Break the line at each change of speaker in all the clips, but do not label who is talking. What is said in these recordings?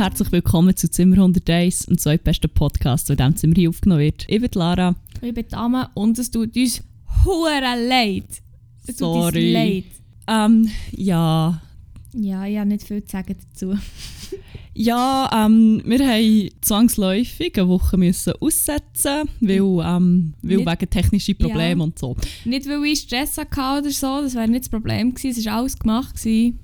Herzlich willkommen zu Zimmer 101, dem zweitbesten Podcast, der in diesem Zimmer hier aufgenommen wird. Ich bin Lara.
Ich bin Dame und es tut uns hure leid. Es tut uns
Sorry.
leid.
Ähm, ja.
Ja, ich habe nicht viel zu sagen dazu.
Ja, ähm, wir haben zwangsläufig eine Woche müssen aussetzen, weil, ähm, weil
Nicht-
wegen technischen Problemen
Ja.
und so.
Nicht, weil ich Stress hatte oder so, das wäre nicht das Problem gewesen. Es war alles gemacht. Gewesen.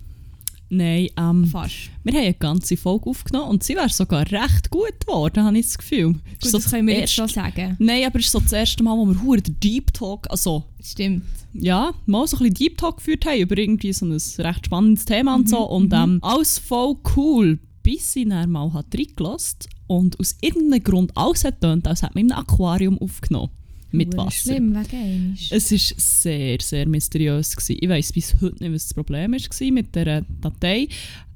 Nein, ähm,
Fast.
wir haben eine ganze Folge aufgenommen und sie wäre sogar recht gut geworden, habe ich das Gefühl.
Gut,
Ist so
das können wir jetzt schon sagen.
Nein, aber es ist so das erste Mal, wo wir hure den Deep Talk, also
Stimmt.
ja, mal so ein bisschen Deep Talk geführt haben über irgendwie so ein recht spannendes Thema und so. Und ähm, alles voll cool, bis ich dann mal hat reingelassen und aus irgendeinem Grund alles hat getönt, als hätte man einem Aquarium aufgenommen. Mit Wasser.
Schlimm, wegen einmal.
Es war sehr, sehr mysteriös. Gewesen. Ich weiß bis heute nicht, was das Problem war mit dieser Datei.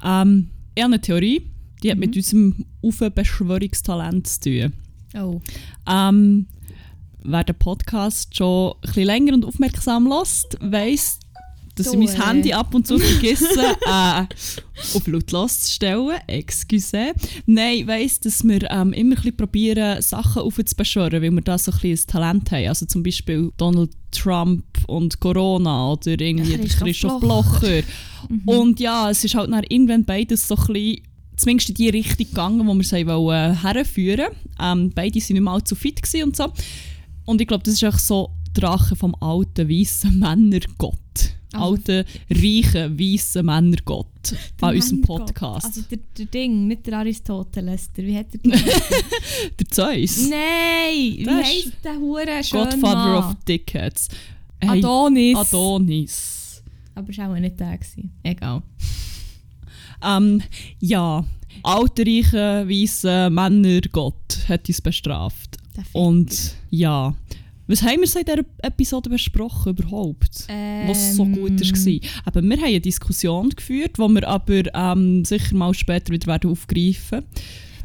Ähm, ich habe eine Theorie, die hat mit unserem Aufbeschwörungstalent zu tun.
Oh.
Ähm, wer den Podcast schon ein bisschen länger und aufmerksam lässt, weiss, dass ich mein
äh.
Handy ab und zu vergesse, äh, auf lautlos zu stellen. Excuse. Nein, weiss, dass wir ähm, immer ein probieren, Sachen aufzubeschwören, weil wir da so ein ein Talent haben. Also zum Beispiel Donald Trump und Corona oder irgendwie der
Christoph
Christoph
Blocher.
Blocher. Und ja, es ist halt dann irgendwann beides so ein bisschen zumindest in die Richtung gegangen, wo wir sie wollen, herführen ähm, Beide waren nicht mal allzu fit und so. Und ich glaube, das ist auch so die Rache vom alten, weißen Männergott.
Also-
alten, reichen, weißen Männergott an unserem. Podcast.
Also der, der Ding, nicht der Aristoteles. Der, wie hat er
der Zeus.
Nein! Wie
Das
heisst der Hure schön
Godfather
Mann?
of Dickheads. Hey,
Adonis.
Adonis.
Aber es war auch nicht der. Gewesen. Egal.
Ähm, ja, alter, reicher, weißer Männergott hat uns bestraft. Und ja, was haben wir so in dieser Episode besprochen überhaupt? Was so gut
Ähm,
war. Aber wir haben eine Diskussion geführt, die wir aber ähm, sicher mal später wieder werden aufgreifen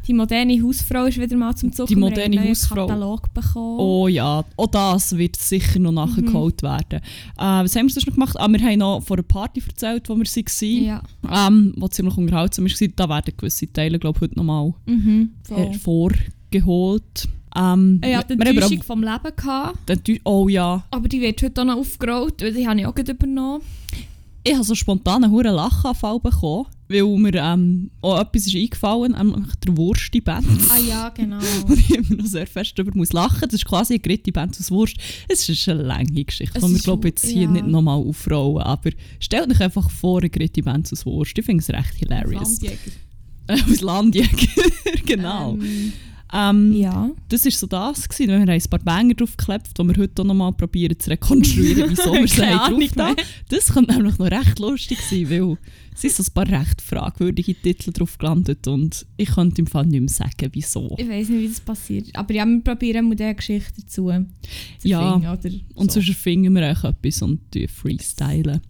Die moderne Hausfrau ist wieder mal zum Zug.
Die moderne Hausfrau.
Katalog bekommen.
Oh ja, auch das wird sicher noch nachgeholt werden. Äh, was haben wir sonst noch gemacht? Ah, wir haben noch von einer Party erzählt, wo wir waren,
Ja.
ähm, die ziemlich unterhaltsam war. Da werden gewisse Teile, glaube ich, heute noch mal
Mhm.
Hervorgeholt. Ähm,
Ich hatte Enttäuschung
aber
vom Leben. Gehabt,
Oh ja,
aber die wird heute auch noch aufgerollt, weil die habe ich auch gerade übernommen.
ich habe so spontan einen hohen Lachanfall bekommen, weil mir ähm, auch etwas ist eingefallen, nämlich der Wursti-Band.
Ah ja, genau.
Und ich immer noch sehr fest darüber muss lachen. Das ist quasi eine gritte Band aus Wurst. Es ist eine lange Geschichte,
Es
die wir
ist
glaube jetzt hier
ja.
nicht nochmal aufrollen. Aber stellt euch einfach vor, eine gritte Band aus Wurst. Ich finde es recht hilarious.
Landjäger.
Äh, aus Landjäger, genau.
Ähm,
Ähm,
ja.
Das war so das. Gewesen. Wir haben ein paar Banger draufgeklebt, die wir heute auch nochmal probieren zu rekonstruieren, wieso wir sie drauf da. Das könnte nämlich noch recht lustig sein, weil es sind so ein paar recht fragwürdige Titel drauf gelandet und ich könnte im Fall nicht mehr sagen, wieso.
Ich weiß nicht, wie das passiert. Aber ja, wir probieren mal diese Geschichte dazu zu
Ja,
finden, oder
Und
so.
sonst erfinden wir auch etwas und freestylen.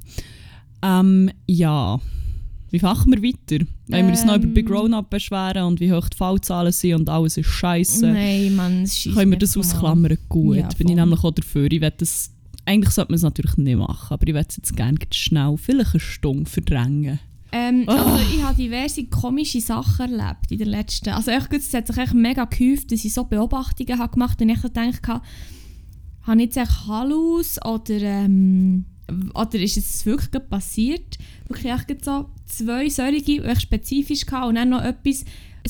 Ähm, ja. Wie machen wir weiter? Wenn wir uns noch über
Ähm.
Big Grown-Up beschweren und wie hoch die Fallzahlen sind und alles ist scheiße,
Nein, Mann, es
können wir das ausklammern. Gut,
Ja,
bin ich nämlich auch dafür. Ich will das, eigentlich sollte man es natürlich nicht machen, aber ich will es jetzt gerne schnell, vielleicht eine Stunde verdrängen.
Ähm, also ich habe diverse komische Sachen erlebt in der letzten... Also echt, es hat sich echt mega gehäuft, dass ich so Beobachtungen habe gemacht und ich habe, habe ich jetzt echt Hallus oder, ähm, oder ist es wirklich passiert? Wirklich gerade so zwei solche, die echt spezifisch hatte und dann noch etwas,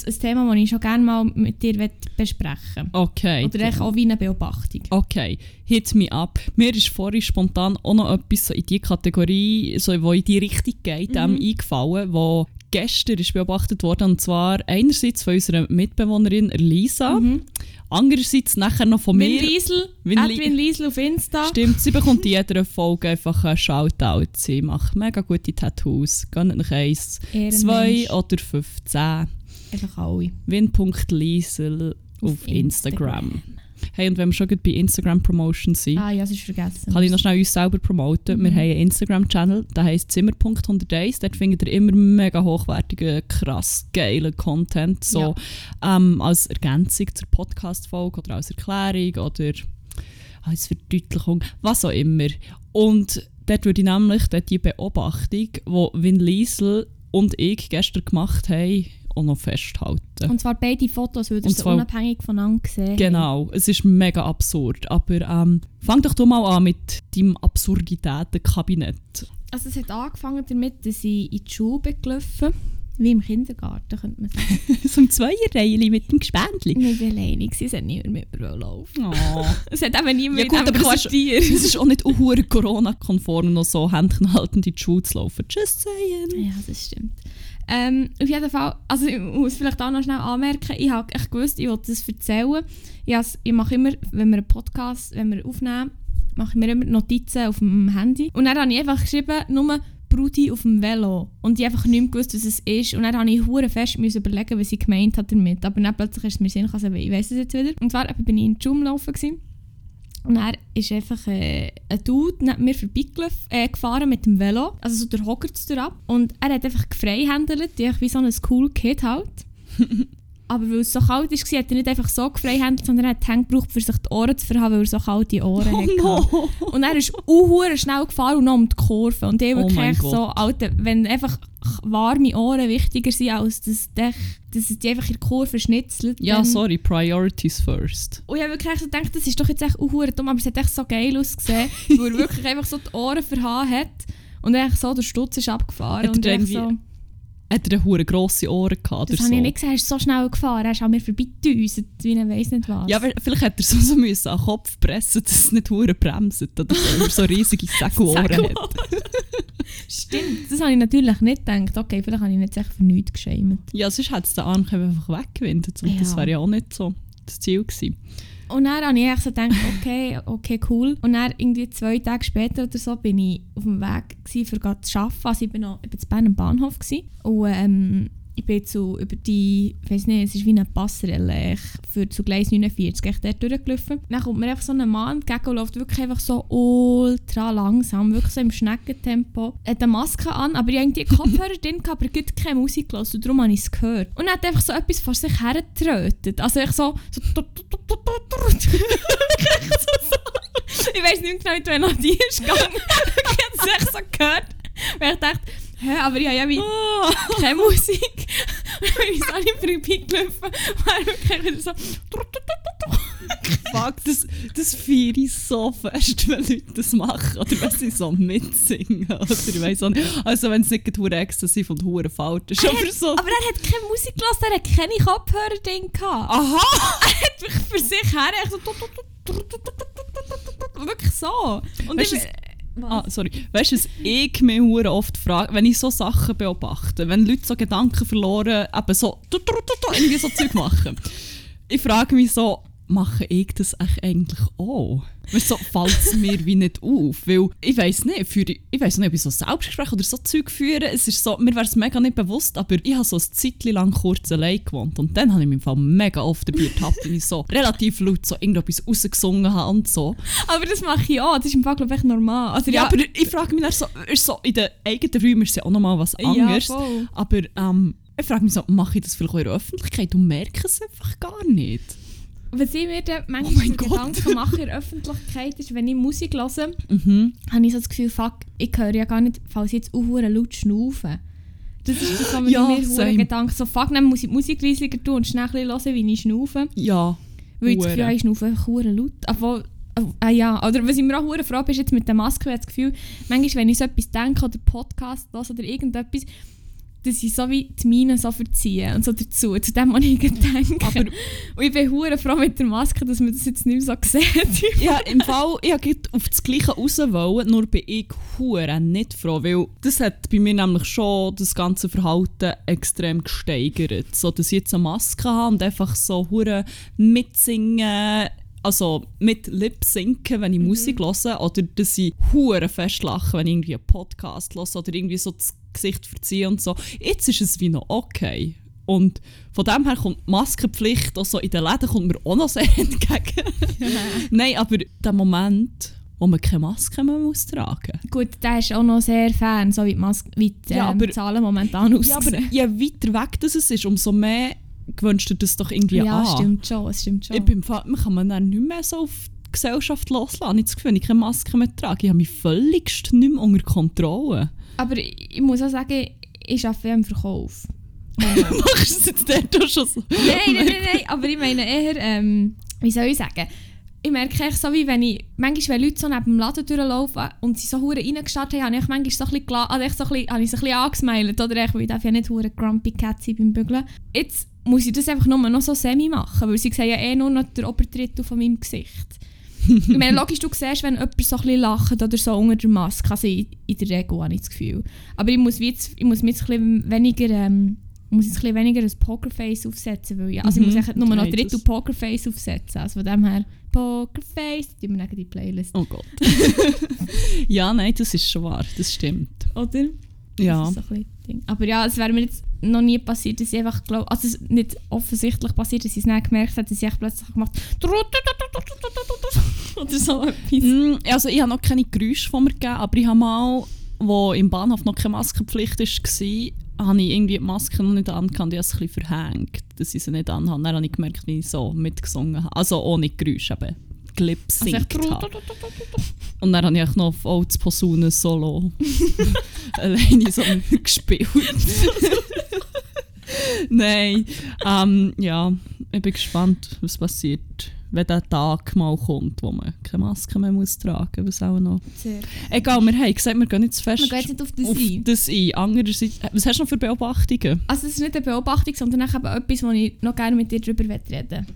ein, Thema, das ich schon gerne mal mit dir möchte besprechen
Okay.
Oder auch wie eine Beobachtung.
Okay, hit me up. Mir ist vorhin spontan auch noch etwas so in die Kategorie, so, wo in die Richtung geht,
Mhm.
ähm, eingefallen, wo gestern ist beobachtet wurde, und zwar einerseits von unserer Mitbewohnerin Lisa, andererseits nachher noch von
Win
mir.
Liesel,
Win
at
Li-
Win Liesel auf Insta.
Stimmt, sie bekommt in jeder Folge einfach einen Shoutout. Sie macht mega gute Tattoos. Gönnt euch eins,
Ehrenmensch.
zwei oder 15.
Einfach alle.
Win.liesel auf,
Auf
Instagram. Hey, und wenn wir schon bei Instagram Promotion sind,
Ah ja, ist vergessen.
kann ich noch schnell uns selber promoten. Wir
Mhm.
haben einen Instagram-Channel, der heisst Zimmer.101. Dort findet ihr immer mega hochwertigen, krass geilen Content. So ähm, als Ergänzung zur Podcast-Folge oder als Erklärung oder als Verdeutlichung, was auch immer. Und dort würde ich nämlich dort die Beobachtung, die Vin Liesel und ich gestern gemacht haben, auch noch festhalten.
Und zwar beide Fotos, sie
zwar-
unabhängig voneinander gesehen
Genau, es ist mega absurd. Aber ähm, fang doch du mal an mit deinem Absurditätenkabinett.
Also es hat angefangen damit, dass ich in die Schule bin gelaufen wie im Kindergarten, könnte man sagen.
so ein Zweierreihe mit dem Gespendli.
Ich war alleine, es hat niemand mit mir laufen
Oh.
Es hat eben niemand
Ja
in
gut, aber das ist, es ist auch nicht Corona-konform, noch so händchenhaltend in die Schule zu laufen. Just saying.
Ja, das stimmt. Ähm, auf jeden Fall, also ich muss vielleicht auch noch schnell anmerken, ich habe echt gewusst, ich wollte das erzählen. Ich, ich mache immer, wenn wir einen Podcast wenn wir aufnehmen, mache ich mir immer Notizen auf dem Handy. Und dann habe ich einfach geschrieben, nur Brudi auf dem Velo. Und ich einfach nicht mehr gewusst, was es ist. Und dann habe ich hure fest müssen überlegen, was ich gemeint hat damit. Aber dann plötzlich ist es mir Sinn gekommen, ich weiss es jetzt wieder. Und zwar bin ich in die Schule gelaufen. Gewesen. Und er ist einfach äh, ein Dude neben mir vorbeigefahren äh, gefahren mit dem Velo. Also so der es ab. Und er hat einfach gefreihändelt, einfach wie so ein cool Kid halt. Aber weil es so kalt war, hat er nicht einfach so gefreihändelt, sondern er hat die Hände gebraucht, für sich die Ohren zu verhaben, weil er so kalte Ohren
Oh
hatte.
no!
Und er ist unhure schnell gefahren und noch um die Kurve. Und ich
Oh
wirklich so, Alter, wenn einfach warme Ohren wichtiger sind, als dass, dich, dass es die einfach in der Kurve schnitzelt.
Ja, sorry, priorities first.
und ich habe wirklich so gedacht, das ist doch jetzt echt unhure dumm, aber es hat echt so geil ausgesehen, weil er wirklich einfach so die Ohren verhauen hat und echt so der Stutz ist abgefahren.
Hat
und
er
echt
irgendwie-
so,
Hat er hure grosse Ohren gehabt
das habe
so?
ich nicht gesehen, er ist so schnell gefahren, er ist an mir vorbeigedüst, wie ich weiss nicht was.
Ja, aber vielleicht hätte er so, so müssen an den Kopf pressen, dass es nicht hure bremst oder so, er so riesige Sägelohren hat.
Stimmt, das habe ich natürlich nicht gedacht. Okay, vielleicht habe ich nicht echt für nichts geschämt.
Ja, sonst hätte es den Arm einfach weggewindet und das
Ja.
wäre ja auch nicht so das Ziel gewesen.
Und dann habe ich so gedacht, okay, okay, cool. Und dann irgendwie zwei Tage später oder so bin ich auf dem Weg gewesen, gerade zu arbeiten. Also ich bin noch ich bin zu Bern am Bahnhof gewesen. und ähm, ich bin zu, über die, ich weiß nicht, es ist wie eine Passerelle ich, für zu Gleis 49, echt dort durchgelaufen. Dann kommt mir einfach so ein Mann entgegen und läuft wirklich einfach so ultra langsam, wirklich so im Schneckentempo. Er hat eine Maske an, aber ich hatte irgendwie Kopfhörer drin, aber er hat keine Musik gehört darum habe ich es gehört. Und er hat einfach so etwas vor sich hergetrötet. Also ich so... so ich weiß nicht genau, wie die Melodie ist gegangen. ich habe es echt so gehört. Weil ich dachte, hä, aber habe ja wie keine Musik. Ich so an ihm vorbeigelaufen er wirklich wieder so...
Fuck, das, das feiere ich so fest, wenn Leute das machen. Oder wenn sie so mitsingen. Oder ich weiss auch nicht. Also wenn es nicht gerade exzessiv und hure falsch ist.
Er
Aber so...
Aber er hat keine Musik gelassen, er hat keine Kopfhörer drin gehabt.
Aha!
Er hat wirklich für sich her so... Wirklich so. Und
Weißt
ich?
Ah, sorry. Weißt du, ich mich oft frage, wenn ich so Sachen beobachte, wenn Leute so Gedanken verloren, eben so irgendwie so Zeug machen. Ich frage mich so, mache ich das eigentlich auch? Weißt so fällt es mir wie nicht auf. Weil ich weiß nicht, für, ich weiß nicht, ob ich so Selbstgespräche oder so Zeug führe. Es ist so, mir wäre es mega nicht bewusst, aber ich habe so ein Zeitchen lang kurz allein gewohnt. Und dann habe ich mich im Fall mega oft dabei ertappt, wenn ich so relativ laut so irgendetwas rausgesungen habe und so.
aber das mache ich auch, das ist im Fall glaube ich normal. Also,
Ja, aber ich frage mich dann so, ist so, in den eigenen Räumen ist es ja auch nochmal was
Ja,
anderes.
voll.
aber ähm, ich frage mich so, mache ich das vielleicht auch in der Öffentlichkeit und merke es einfach gar nicht?
Was ich mir dann
Oh
manchmal
Gott.
Gedanken mache in der Öffentlichkeit ist, wenn ich Musik höre,
Mhm.
habe ich so das Gefühl, fuck, ich höre ja gar nicht, falls ich jetzt auch laut schnaufe. Das ist das, was mir
Ja,
mir. Gedanken so, fuck, dann muss ich die Musik leisiger tun und schnell ein bisschen hören, wie ich schnaufe.
Ja.
Weil ich das. Gefühl habe, ich schnaufe einfach laut. Obwohl, oh, ah ja, oder was ich mir auch hure frage, ist jetzt mit der Maske, ich habe das Gefühl, manchmal, wenn ich so etwas denke oder Podcast höre oder irgendetwas, dass ich so wie die Miene so verziehe und so dazu, zu dem, was ich denke.
Aber
und ich bin hure froh mit der Maske, dass man das jetzt nicht mehr so sieht.
ja, im Fall, ich wollte auf das Gleiche raus, wollen, nur bin ich hure nicht froh, weil das hat bei mir nämlich schon das ganze Verhalten extrem gesteigert. So, dass ich jetzt eine Maske habe und einfach so hure mitsingen, also mit Lip sinken, wenn ich Musik höre, oder dass ich hure fest lache, wenn ich irgendwie einen Podcast höre oder irgendwie so das Gesicht verziehe und so. Jetzt ist es wie noch okay. Und von dem her kommt die Maskenpflicht auch so in den Läden kommt mir auch noch sehr entgegen. Nein, aber der Moment, wo man keine Maske mehr muss tragen
Gut, der ist auch noch sehr fern, so wie die, Maske, wie die
Ja,
ähm,
aber-
Zahlen momentan aussehen.
Ja, aber je weiter weg das es ist, umso mehr gewünscht du das doch irgendwie
ja,
an.
stimmt schon, es stimmt schon.
Ich bin man kann man dann nicht mehr so auf die Gesellschaft loslassen. Ich habe das Gefühl, ich keine Maske mehr trage, ich habe mich völligst nicht mehr unter Kontrolle.
Aber ich muss auch sagen, ich arbeite ja im Verkauf.
Machst du es jetzt dort schon so?
nein, nein, nein, nein, aber ich meine eher, ähm, wie soll ich sagen, ich merke echt so, wie wenn ich, manchmal wenn Leute so neben dem Laden durchlaufen und sie so hure reingestartet haben, habe ich manchmal so ein bisschen, also echt so ein bisschen, habe ich so ein bisschen angesmiled, oder weil ich darf ja nicht hure grumpy cat sein beim Bügeln. Jetzt muss ich das einfach nur noch so semi machen, weil sie sehen ja eh nur noch den Oberdrittel von meinem Gesicht. ich meine, logisch, du siehst, wenn jemand so ein bisschen lacht oder so unter der Maske, also in, in der Regel habe ich das Gefühl. Aber ich muss, jetzt, ich muss mir jetzt ein bisschen weniger, ähm, ich muss jetzt ein bisschen weniger ein Pokerface aufsetzen, weil ja, also ich
Mhm,
muss echt nur noch Drittel Pokerface aufsetzen, also von dem her Pokerface, die wir die Playlist,
Oh Gott. ja, nein, das ist schon wahr. Das stimmt.
oder?
Ja.
Das ist so ein Ding. Aber ja, es wäre mir jetzt noch nie passiert, dass ich einfach glaube, also es ist nicht offensichtlich passiert, dass ich es nicht gemerkt habe, dass echt plötzlich gemacht oder so etwas.
Mm, Also ich habe noch keine Geräusche von mir gegeben, aber ich habe mal, wo im Bahnhof noch keine Maskenpflicht war, habe ich irgendwie die Maske noch nicht angehabt ich habe es ein bisschen verhängt, dass ich sie nicht anhabe. Dann habe ich gemerkt, wie ich so mitgesungen habe. Also ohne Geräusche, eben
Also
habe. Und dann habe ich noch auf Olds Posaune Solo alleine so gespielt. Nein, ähm, ja, ich bin gespannt, was passiert, wenn der Tag mal kommt, wo man keine Maske mehr muss tragen muss. Was auch noch.
Sehr.
Egal, wir haben gesagt, wir gehen nicht zu fest
Man geht jetzt nicht auf das
auf
ein.
das ein. Andererseits, was hast du noch für Beobachtungen?
Also es ist nicht eine Beobachtung, sondern auch eben etwas, wo ich noch gerne mit dir darüber reden.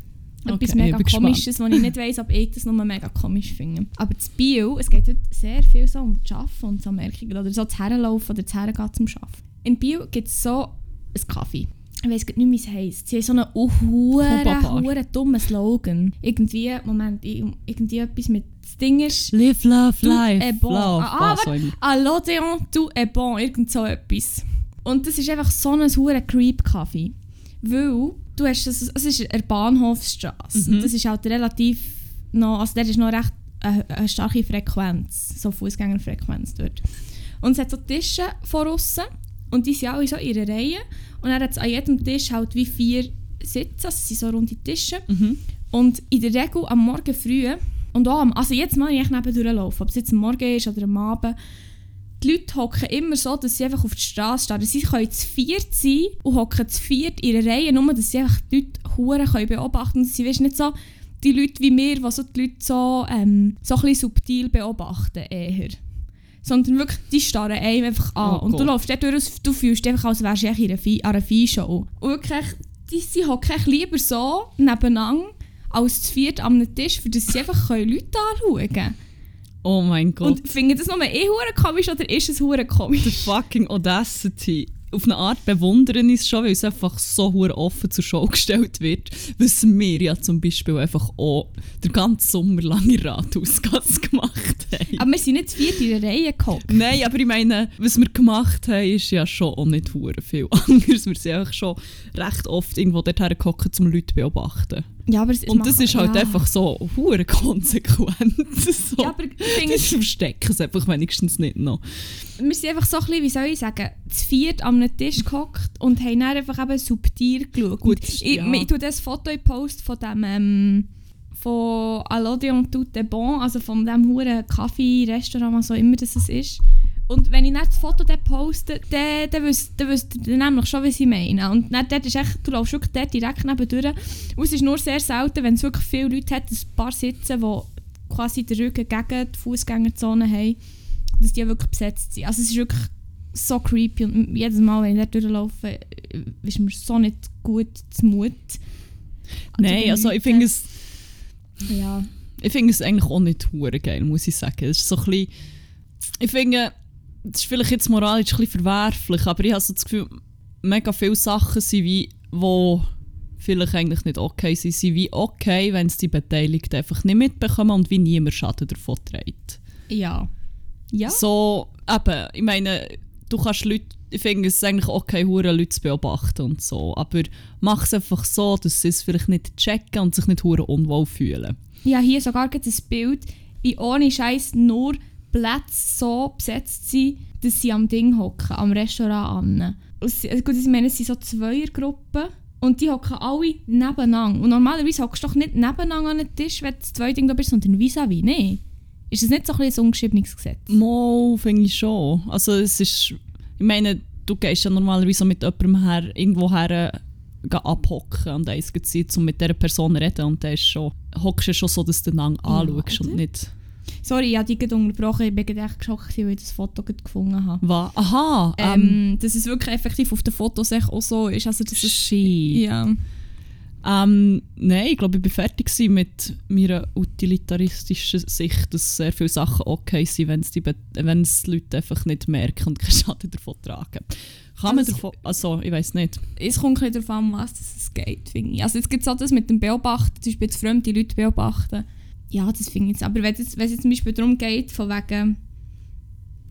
Etwas
Okay,
mega
ich
komisches, wo ich nicht weiss, ob ich das nur mega komisch finde. Aber das Bio, es geht heute sehr viel so um das Arbeiten und so Merkungen oder so das Herlaufen oder das Hergehen zum Arbeiten. In Bio gibt es so einen Kaffee. Ich weiß nicht mehr, wie es heisst. Sie haben so einen hure dummen Slogan. Irgendwie, Moment, ir- irgendwie etwas mit, das Ding ist...
Live, love, life,
es bon.
love,
Ah,
was.
À l'Odéon, du es bon, irgend so etwas. Und das ist einfach so ein hure Creep-Kaffee. Weil du hast, das, es ist eine Bahnhofsstraße.
Mhm.
Und das ist halt relativ noch, also dort ist noch recht eine, eine starke Frequenz, so Fußgängerfrequenz dort. Und es hat so Tische von außen und die sind alle so in einer Reihe. Und dann hat es an jedem Tisch halt wie vier Sitze, also es sind so runde Tische.
Mhm.
Und in der Regel am Morgen früh, und auch am, also jetzt mal ich neben durchlaufen, ob es jetzt am Morgen ist oder am Abend, die Leute hocken immer so, dass sie einfach auf die Straße starren. Sie können zu viert sein und hocken zu viert in einer Reihe, nur dass sie einfach die Leute Huren können beobachten können. Sie wissen nicht so, die Leute wie mir, die so die Leute so, ähm, so ein bisschen subtil beobachten eher. Sondern wirklich, die starren einem einfach an.
Oh
und du
Gott.
läufst dort durch, du fühlst einfach, als wärst du in einer Vieh- an einer Viehshow. Und wirklich, die, sie hocken lieber so nebeneinander als zu viert an einem Tisch, für das sie einfach Leute anschauen können.
Oh mein Gott.
Und finden das nur eh hure komisch oder ist es hure komisch?
the fucking Audacity. Auf eine Art bewundern ist es schon, weil es einfach so offen zur Show gestellt wird. Was wir ja zum Beispiel einfach auch den ganzen Sommer lang in Rathausgasse gemacht haben.
Aber wir sind nicht zu viert in der Reihe gehockt.
Nein, aber ich meine, was wir gemacht haben, ist ja schon auch nicht viel anders. Wir sind einfach schon recht oft irgendwo dorthin gehockt, um Leute zu beobachten.
Ja, aber es,
Und das ist halt
ja.
einfach so hure konsequent. So.
Ja, aber ich
Die verstecken es einfach wenigstens nicht noch.
wir sind einfach so ein bisschen, wie soll ich sagen, zu viert an einem Tisch gehockt und haben dann einfach eben subtil geschaut.
Gut,
ich,
ja.
ich tue das Foto in Post von dem, ähm, von Alodion Tout est Bon, also von dem huren Kaffee-Restaurant, was auch immer das ist. Und wenn ich dann das Foto dort poste, dann, dann wisst dann wisst ihr nämlich schon, was ich meine. Und dann, dort ist echt, du läufst wirklich dort direkt neben durch. Und es ist nur sehr selten, wenn es wirklich viele Leute hat, ein paar sitzen, die quasi den Rücken gegen die Fußgängerzone haben, dass die wirklich besetzt sind. Also es ist wirklich so creepy und jedes Mal, wenn ich dort durchlaufe, ist mir so nicht gut zu Mut.
Nein, also ich finde es,
Ja.
ich finde es eigentlich auch nicht hure geil, muss ich sagen. Es ist so ein bisschen, ich finde, das ist vielleicht jetzt moralisch ein bisschen verwerflich, aber ich habe so das Gefühl, mega viele Sachen sind wie, wo vielleicht eigentlich nicht okay sind, sind wie okay, wenn es die Beteiligten einfach nicht mitbekommen und wie niemand Schaden davon trägt.
Ja. Ja.
So, eben, ich meine, du kannst Leute, ich finde es eigentlich okay, hure Leute zu beobachten und so, aber mach es einfach so, dass sie es vielleicht nicht checken und sich nicht hure unwohl fühlen.
Ja, hier sogar gibt es ein Bild, wie ohne Scheiß nur Plätze so besetzt sind, dass sie am Ding hocken, am Restaurant an. Gut, ich meine, es sind so Zweiergruppen und die hocken alle nebeneinander. Und normalerweise hockst du doch nicht nebeneinander an den Tisch, wenn du das zweite Ding da bist, sondern vis-à-vis. Nee. Ist das nicht so ein, ein ungeschriebenes Gesetz?
Mal, finde ich schon. Also es ist, ich meine, du gehst ja normalerweise mit jemandem her, irgendwo her äh, abhocken und eins Zeit, um mit dieser Person zu reden und dann schon, hockst du schon so, dass du den lang anschaust
oder?
und nicht...
Sorry, ich habe dich unterbrochen. Ich bin gerade echt geschockt, weil ich das Foto gefunden habe.
Was? Aha! Ähm,
Ähm, dass es wirklich effektiv auf den Fotos auch so ist. Also, das ist,
shit.
ja.
Ähm, nein, ich glaube, ich war fertig mit meiner utilitaristischen Sicht, dass sehr viele Sachen okay sind, wenn es die, Be- wenn es die Leute einfach nicht merken und keinen Schaden davon tragen. Kann man
Also-
davon... Also, ich weiß nicht.
Es kommt ein darauf an, was es geht, finde ich. Also jetzt gibt es auch das mit dem Beobachten, zum Beispiel fremde Leute beobachten. Ja, das finde ich jetzt. Aber wenn es jetzt, zum Beispiel darum geht, von wegen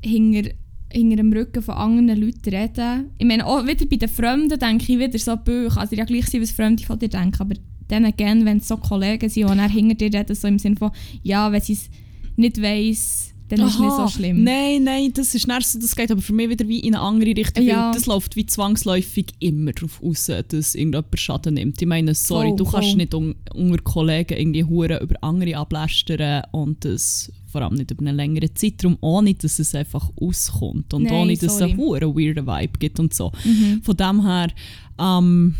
hinter, hinter dem Rücken von anderen Leuten reden. Ich meine, auch wieder bei den Fremden denke ich wieder so Büch. Also ja gleich sein, was Fremde von dir denken, aber dann gerne, wenn es so Kollegen sind, die dann hinter dir reden, so im Sinne von, ja, wenn sie es nicht weiss, dann ist es nicht so
Aha,
schlimm.
Nein, nein, das ist nicht so, das geht aber für mich wieder wie in eine andere Richtung.
Ja.
Das läuft wie zwangsläufig immer darauf aus, dass irgendjemand Schaden nimmt. Ich meine, sorry,
Voll,
du kannst
voll.
nicht un unter Kollegen irgendwie Huren über andere ablästern und das vor allem nicht über einen längeren Zeitraum, ohne dass es einfach auskommt und
Nein,
ohne dass es
sorry.
einen Huren weirden Vibe gibt und so.
Mhm.
Von dem her, ähm,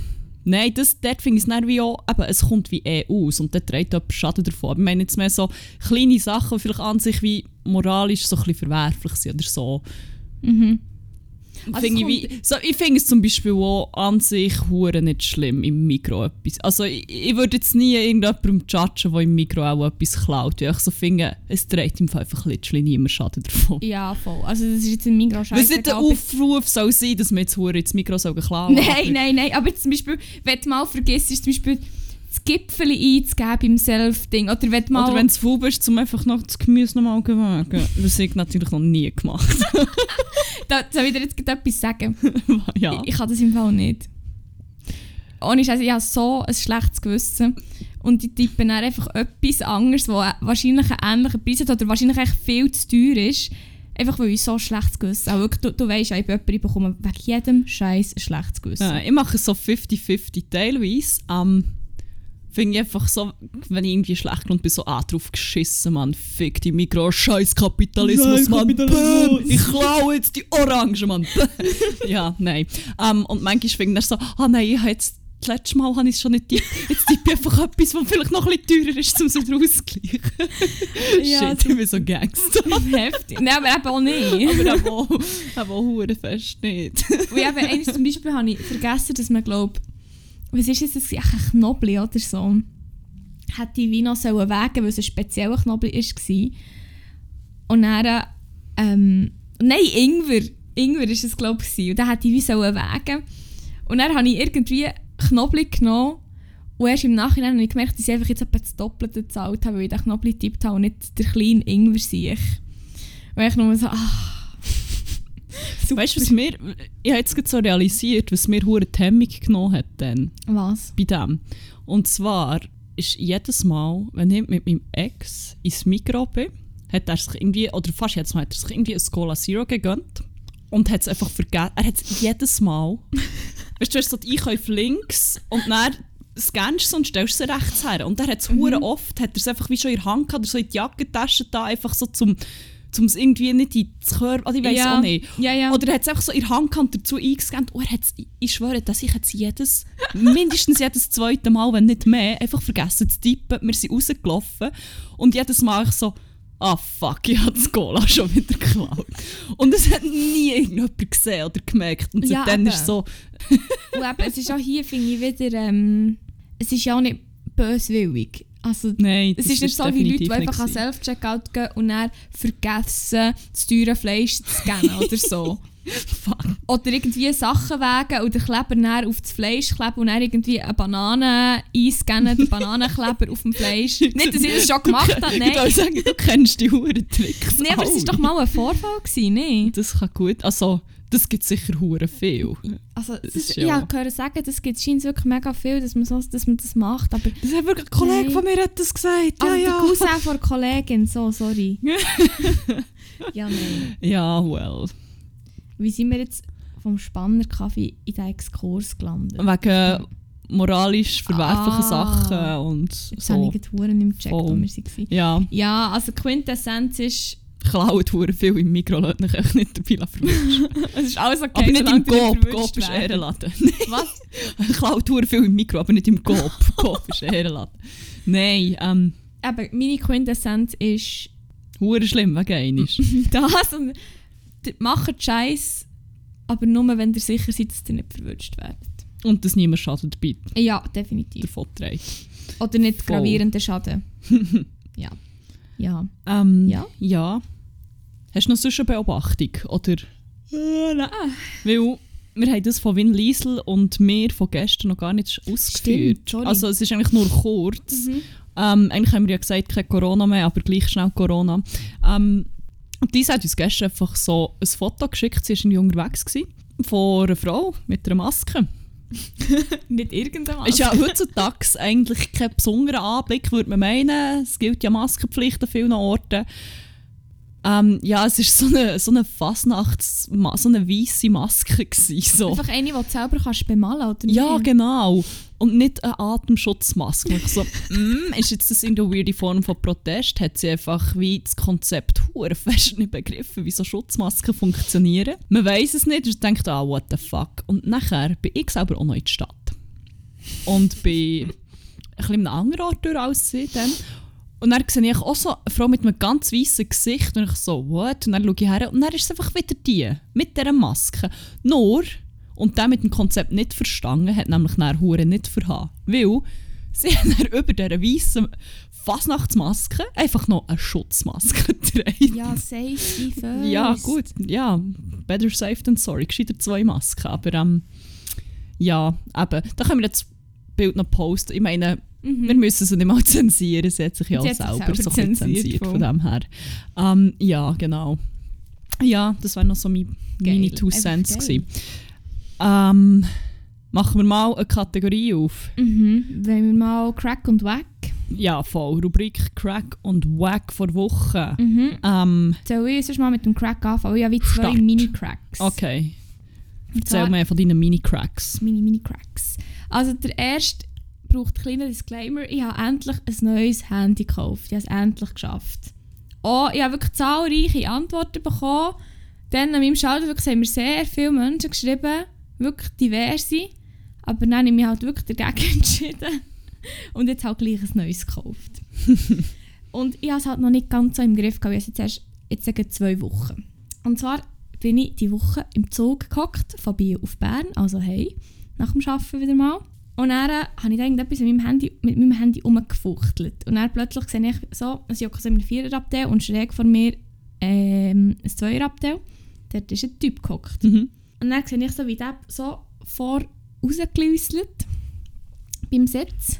nein, das, dort finde ich es dann wie auch, eben, es kommt wie eh aus und dort trägt jemand Schaden davon. Aber Ich meine jetzt mehr so kleine Sachen, vielleicht an sich wie moralisch so ein bisschen verwerflich sind oder so.
Mhm. Also
finde
es
ich, wie, so, ich finde es zum Beispiel auch an sich hure nicht schlimm im Mikro etwas. Also ich, ich würde jetzt nie irgendjemandem judgen, der im Mikro auch etwas klaut. Weil ich so finde, es trägt im Fall einfach literally niemand Schaden davon.
Ja, voll. Also das ist jetzt ein Migros
Weil es nicht der Aufruf soll sein, dass wir jetzt hure ins Mikro sollen klauen
Nein, nein, nein. Aber zum Beispiel, wenn du mal vergisst, zum Beispiel das Gipfel einzugeben beim Self-Ding. Oder wenn du mal...
Oder wenn du faul bist, um einfach noch das Gemüse nochmal zu wägen. Das habe ich natürlich noch nie gemacht.
da soll ich dir jetzt etwas sagen?
ja.
Ich, ich kann das im Fall nicht. Ohne Scheiße, ich habe so ein schlechtes Gewissen. Und ich tippe dann einfach etwas anderes, das wahrscheinlich einen ähnlichen Preis hat oder wahrscheinlich echt viel zu teuer ist. Einfach weil ich so ein schlechtes Gewissen habe. Du, du weißt ja, ich bin jemand, ich bekomme wegen jedem Scheiß ein schlechtes Gewissen.
Ja, ich mache es so 50-50 teilweise. Ähm, Finde ich einfach so, wenn ich irgendwie schlecht und bin so ah, drauf geschissen, Mann. Fick die Mikro, scheiß Kapitalismus,
Scheiß
Mann.
Kapitalismus.
Ich klaue jetzt die Orange, Mann. ja, nein. Ähm, und manchmal finde ich so, ah nein, ich habe jetzt das letzte Mal habe ich es schon nicht tippt. Jetzt tippe ich einfach etwas, was vielleicht noch ein bisschen teurer ist, um es wieder auszugleichen.
Ja,
Shit, ich bin so Gangster.
Heftig. Nein, aber eben auch nicht.
Aber auch, eben auch fest nicht.
Und eben, eines zum Beispiel habe ich vergessen, dass man glaubt, was ist jetzt das? Ach, ein Knobli oder so. Hätte ich wie noch wägen, weil es ein spezieller Knobli war. Und dann, ähm, nein, Ingwer. Ingwer war es, glaube ich. Und dann hätte ich wie wägen. Und dann habe ich irgendwie Knobli genommen. Und erst im Nachhinein habe ich gemerkt, dass ich einfach jetzt etwa das Doppelte gezahlt habe, weil ich den Knobli getippt habe und nicht der kleine Ingwer sehe. Und ich nur so, ah.
Weißt du, was mir. Ich habe jetzt gerade so realisiert, was mir hure die Hemmung genommen hat dann,
Was?
bei dem. Und zwar ist jedes Mal, wenn ich mit meinem Ex ins Mikro bin, hat er sich irgendwie, oder fast jedes Mal, hat er sich irgendwie ein Cola Zero gegönnt und hat es einfach vergessen. Er hat es jedes Mal. weißt du, du hast so die Einkäufe links und dann scannst du und stellst sie rechts her. Und er hat es hure oft, hat er es einfach wie schon in der Hand gehabt oder so in die Jackentasche da, einfach so zum zum es irgendwie nicht ins Gehör, also ich weiß
Ja.
auch nicht.
Ja, ja.
Oder er hat es einfach so in der Hand gehabt und dazu eingescannt. Oh, er hat's, ich schwöre, dass ich jetzt jedes, mindestens jedes zweite Mal, wenn nicht mehr, einfach vergessen zu tippen. Wir sind rausgelaufen und jedes Mal ich so, ah fuck, ich habe das Cola schon wieder geklaut. Und es hat nie irgendjemand gesehen oder gemerkt. Und
Ja,
seitdem
eben.
ist so,
Und eben, es ist auch hier, finde ich, wieder, ähm, es ist ja auch nicht böswillig. Also,
nein,
es
das
ist nicht so wie Leute, die einfach an. Self-Checkout gehen und dann vergessen, das teure Fleisch zu scannen oder so. Oder irgendwie Sachen wägen und den Kleber dann auf das Fleisch kleben und dann irgendwie eine Banane einscannen, den Bananenkleber auf dem Fleisch. Nicht, dass ich das schon gemacht habe,
Ich würde
nein.
sagen, du kennst die Huren Tricks.
Nein, aber es war doch mal ein Vorfall, gewesen, ne?
Das kann gut, also das gibt sicher Huren viel.
Also, das ist,
ist
ich
ja-
habe gehört sagen, das gibt scheint wirklich mega viel, dass man, so, dass man das macht, aber
Das hat wirklich ein Kollege
Nein.
von mir hat das gesagt.
Also
ja,
der
ja.
Cousin von der Kollegin, so, sorry. ja, nein.
Ja, well.
Wie sind wir jetzt vom Spanner-Kaffee in diesen Exkurs gelandet?
Wegen moralisch verwerflichen
Ah.
Sachen und
Jetzt habe
so.
ich die Huren mehr gecheckt, wo wir waren.
Ja,
Ja, also Quintessenz ist,
klaut hure viel im Mikro, lässt mich echt nicht dabei verwischen.
Es ist alles okay,
aber nicht im Coop,
verwünscht
Coop ist. Ehrenladen.
Was?
klaut hure viel im Mikro, aber nicht im Coop. Coop ist Ehrenladen. Nein, ähm,
Eben, meine Quintessenz ist
hure schlimm, wegen einisch.
das und macht Scheiß, aber nur wenn ihr sicher seid, dass ihr nicht verwünscht werdet.
Und dass niemand Schaden dabei
Ja, definitiv.
davon trägt.
Oder nicht
Voll.
gravierender Schaden. ja. Ja.
Ähm,
Ja?
ja. Hast du noch sonst eine Beobachtung? Oder?
Äh, nein.
Weil wir haben das von Win Liesel und mir von gestern noch gar nicht ausgeführt.
Stimmt,
also es ist eigentlich nur kurz.
Mhm.
Ähm, eigentlich haben wir ja gesagt, kein Corona mehr, aber gleich schnell Corona. Ähm, und die hat uns gestern einfach so ein Foto geschickt, sie war irgendwie unterwegs gewesen, von einer Frau mit einer Maske.
Nicht irgendein
Ist ja heutzutage eigentlich kein besonderer Anblick, würde man meinen. Es gilt ja Maskenpflicht an vielen Orten. Ähm, ja, es war so eine, so eine Fasnachts... so eine weisse Maske. Gewesen, so.
Einfach eine, die du selber kannst bemalen oder
Ja, genau. Und nicht eine Atemschutzmaske. So, mm, ist jetzt das irgendeine weirde Form von Protest? Hat sie einfach wie das Konzept hure fest nicht begriffen, wie so Schutzmasken funktionieren? Man weiß es nicht und denkt, ah, what the fuck. Und nachher bin ich selber auch noch in der Stadt. Und bin ein bisschen in einem anderen Ort durch als dann. Und dann sehe ich auch so eine Frau mit einem ganz weißen Gesicht und ich so, what? Und dann schaue ich her und dann ist es einfach wieder die, mit dieser Maske. Nur, und der mit dem Konzept nicht verstanden, hat nämlich nachher Hure nicht verhaben. Weil sie haben über dieser weißen Fasnachtsmaske einfach noch eine Schutzmaske getragen.
Ja, safety first.
Ja, gut, ja, better safe than sorry. Gescheiter zwei Masken, aber ähm, ja, eben, da können wir jetzt das Bild noch posten. Ich meine, wir müssen sie nicht mal zensieren, sie hat sich ja
Mhm.
Auch selber,
selber
so
zensiert,
zensiert von dem her. Ähm, ja, genau. Ja, das wäre noch so mein
Geil,
meine Two Cents. Ähm, machen wir mal eine Kategorie auf.
Mhm. Wenn wir mal Crack und Wack.
Ja, voll. Rubrik Crack und Wack vor Woche.
Mhm.
Ähm,
Soll ich sonst mal mit dem Crack anfangen? Ich habe wie zwei. Mini-Cracks.
okay, erzähl mir von deinen Mini-Cracks.
Meine Mini-Cracks. Also der erste braucht einen kleinen Disclaimer. Ich habe endlich ein neues Handy gekauft. Ich habe es endlich geschafft. Oh, ich habe wirklich zahlreiche Antworten bekommen. Dann an meinem Schalterweg haben mir sehr viele Menschen geschrieben. Wirklich diverse. Aber dann habe ich mich halt wirklich dagegen entschieden. Und jetzt halt gleich ein neues gekauft. Und ich habe es halt noch nicht ganz so im Griff gehabt. Ich habe es jetzt erst jetzt sagen zwei Wochen. Und zwar bin ich die Woche im Zug gehockt, von Biel auf Bern, also hey, nach dem Arbeiten wieder mal. Und dann äh, habe ich da irgendetwas mit meinem Handy, mit meinem Handy rumgefuchtelt. Und dann plötzlich sehe ich so, ich hocke so in einem Viererabteil und schräg vor mir ähm, ein Zweierabteil. Dort ist ein Typ gehockt.
Mhm.
Und dann sehe ich so, wie der so vor rausgelüsselt beim Sitz.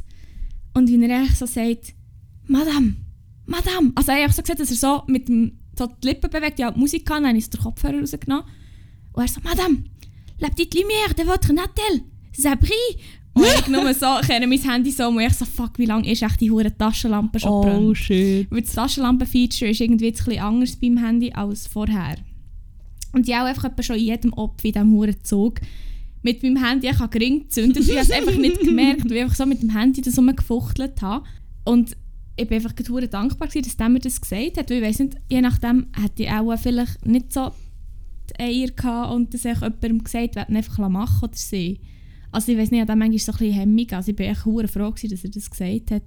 Und wie er so sagt, Madame, Madame. Also er hat so gesagt, dass er so mit dem, so die Lippen bewegt, ja, die Musik kann, dann habe so den Kopfhörer rausgenommen. Und er so, Madame, la petite lumière de votre Natel, pris. Und ich nur so, ich kenne mein Handy so, und ich so, fuck, wie lange ist echt die hure Taschenlampe schon
Oh shit.
Weil das Taschenlampen-Feature ist irgendwie jetzt ein bisschen anders beim Handy als vorher. Und ich auch einfach etwa schon in jedem Opfer in diesem huren Zug mit meinem Handy ich habe gering gezündet. Ich habe es einfach nicht gemerkt, weil ich einfach so mit dem Handy das rumgefuchtelt habe. Und ich bin einfach hure dankbar gewesen, dass der mir das gesagt hat. Weil ich weiss nicht, je nachdem hätte ich auch vielleicht nicht so die Eier gehabt und das einfach jemandem gesagt, wir einfach machen oder sie. Also ich weiß nicht, ich hatte manchmal so ein bisschen Hemmung. Also ich bin echt hure froh gewesen, dass er das gesagt hat.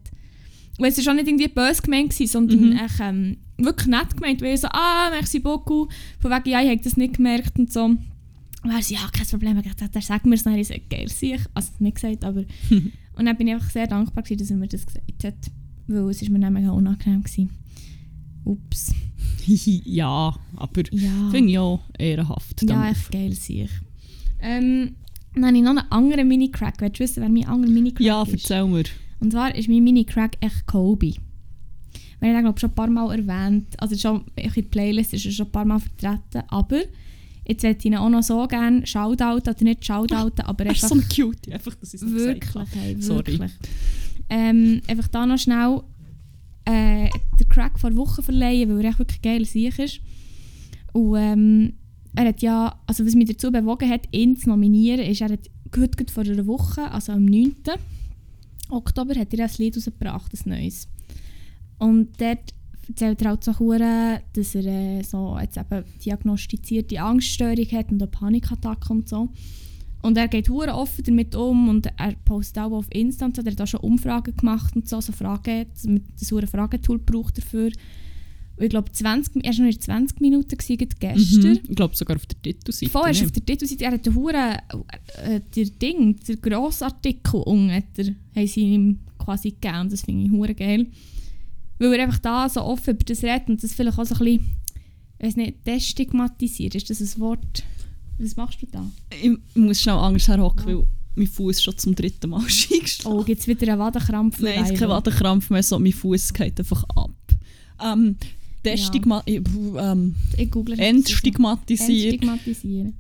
Und es war auch nicht irgendwie böse gemeint, sondern
Mhm.
echt, ähm, wirklich nett gemeint, weil ich so, ah, merci beaucoup, von wegen, ja, ich habe das nicht gemerkt und so. Er so, ja, kein Problem, er hat gesagt, sag mir es, dann ich so, geil, sich. Also nicht gesagt, aber... und dann bin ich einfach sehr dankbar gewesen, dass er mir das gesagt hat, weil es ist mir dann mega unangenehm gewesen. Ups.
ja, aber
Ja.
finde ich auch ehrenhaft.
Ja, echt geil, sich. Ähm, dann habe ich noch einen anderen Mini-Crack. Willst du wissen, wer mein anderer Mini-Crack
ja
ist?
erzähl mir.
Und zwar ist mein Mini-Crack echt Kobe. Wir haben ihn, glaube ich, schon ein paar Mal erwähnt. Also schon in der Playlist ist er schon ein paar Mal vertreten. Aber jetzt hätte ich ihn auch noch so gerne shoutouten, oder nicht shoutouten, aber
Er ist
einfach
so ein Cutie, einfach, dass ich es
wirklich, hey,
Sorry.
wirklich. Ähm, einfach da noch schnell äh, den Crack vor Wochen verleihen, weil er echt wirklich geil sicher ist. Und ähm, er hat ja, also was mich dazu bewogen hat, ihn zu nominieren, ist, er hat heute, gerade vor einer Woche, also am 9. Oktober, hat er ein Lied rausgebracht, ein neues. Und dort erzählt er halt so hure, dass er äh, so jetzt eben diagnostizierte Angststörung hat und eine Panikattacke und so. Und er geht hure offen damit um und er postet auch auf Insta und so. Er hat auch schon Umfragen gemacht und so, so Fragen, das hure Fragetool braucht dafür. Und ich glaube, er war noch in 20 Minuten gewesen, gestern.
Mhm. Ich glaube sogar auf der Titelseite.
Voll, er ist
ne?
auf der Titelseite. Er hat den Huren, äh, der Ding, der grosse Artikel unten, hat er, haben sie ihm quasi gegeben. Das finde ich hure geil. Weil er einfach da so offen über das redet und das vielleicht auch so ein bisschen, ich weiß nicht, destigmatisiert. Ist das ein Wort? Was machst du da?
Ich muss schnell anders herhocken,
Ja.
weil mein Fuß schon zum dritten Mal eingeschlagen.
Oh, gibt es wieder einen Wadenkrampf?
Nein, es ist kein Wadenkrampf mehr, so mein Fuß geht einfach ab. Ähm, Destigma äh, puh, ähm,
Ich google es.
Entstigmatisiert,
Entstigmatisieren.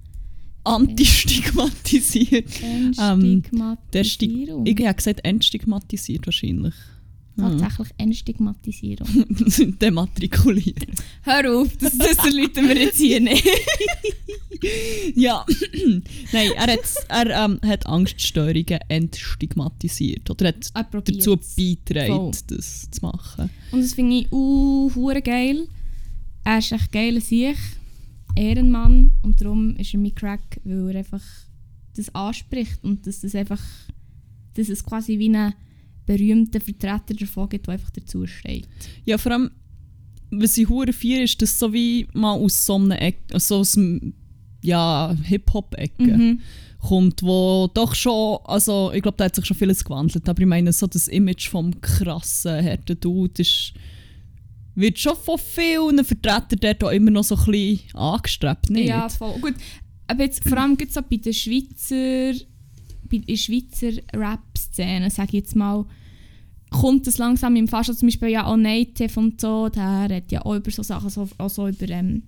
antistigmatisiert.
Entstigmatisierung.
Ich habe gesagt, entstigmatisiert wahrscheinlich.
Tatsächlich Entstigmatisierung.
Dematrikuliert.
Hör auf, das, das erläutern wir jetzt hier nicht.
Ja, nein, er, hat, er ähm, hat Angststörungen entstigmatisiert. Oder hat
Er
dazu beigetragen,
Voll.
das zu machen.
Und das finde ich uh, geil. Er ist echt geil sich. Ehrenmann. Und darum ist er mein Crack, weil er einfach das anspricht und dass das einfach, dass es quasi wie einen berühmten Vertreter davon gibt, der einfach dazu steht.
Ja, vor allem, was ich hure feiere, ist, dass so wie mal aus so einer Ecke, so aus ja, Hip-Hop-Ecke
Mhm.
kommt, wo doch schon, also ich glaube, da hat sich schon vieles gewandelt, aber ich meine, so das Image vom krassen, harten Dude ist, wird schon von vielen Vertretern dort auch immer noch so ein bisschen angestrebt, nicht?
Ja, voll. Gut, aber jetzt vor allem gibt's so bei den Schweizer, bei der Schweizer Rap-Szene, sage ich jetzt mal, kommt es langsam im Fast, also zum Beispiel ja auch Native und so, der hat ja auch über so Sachen, so, auch so über ähm,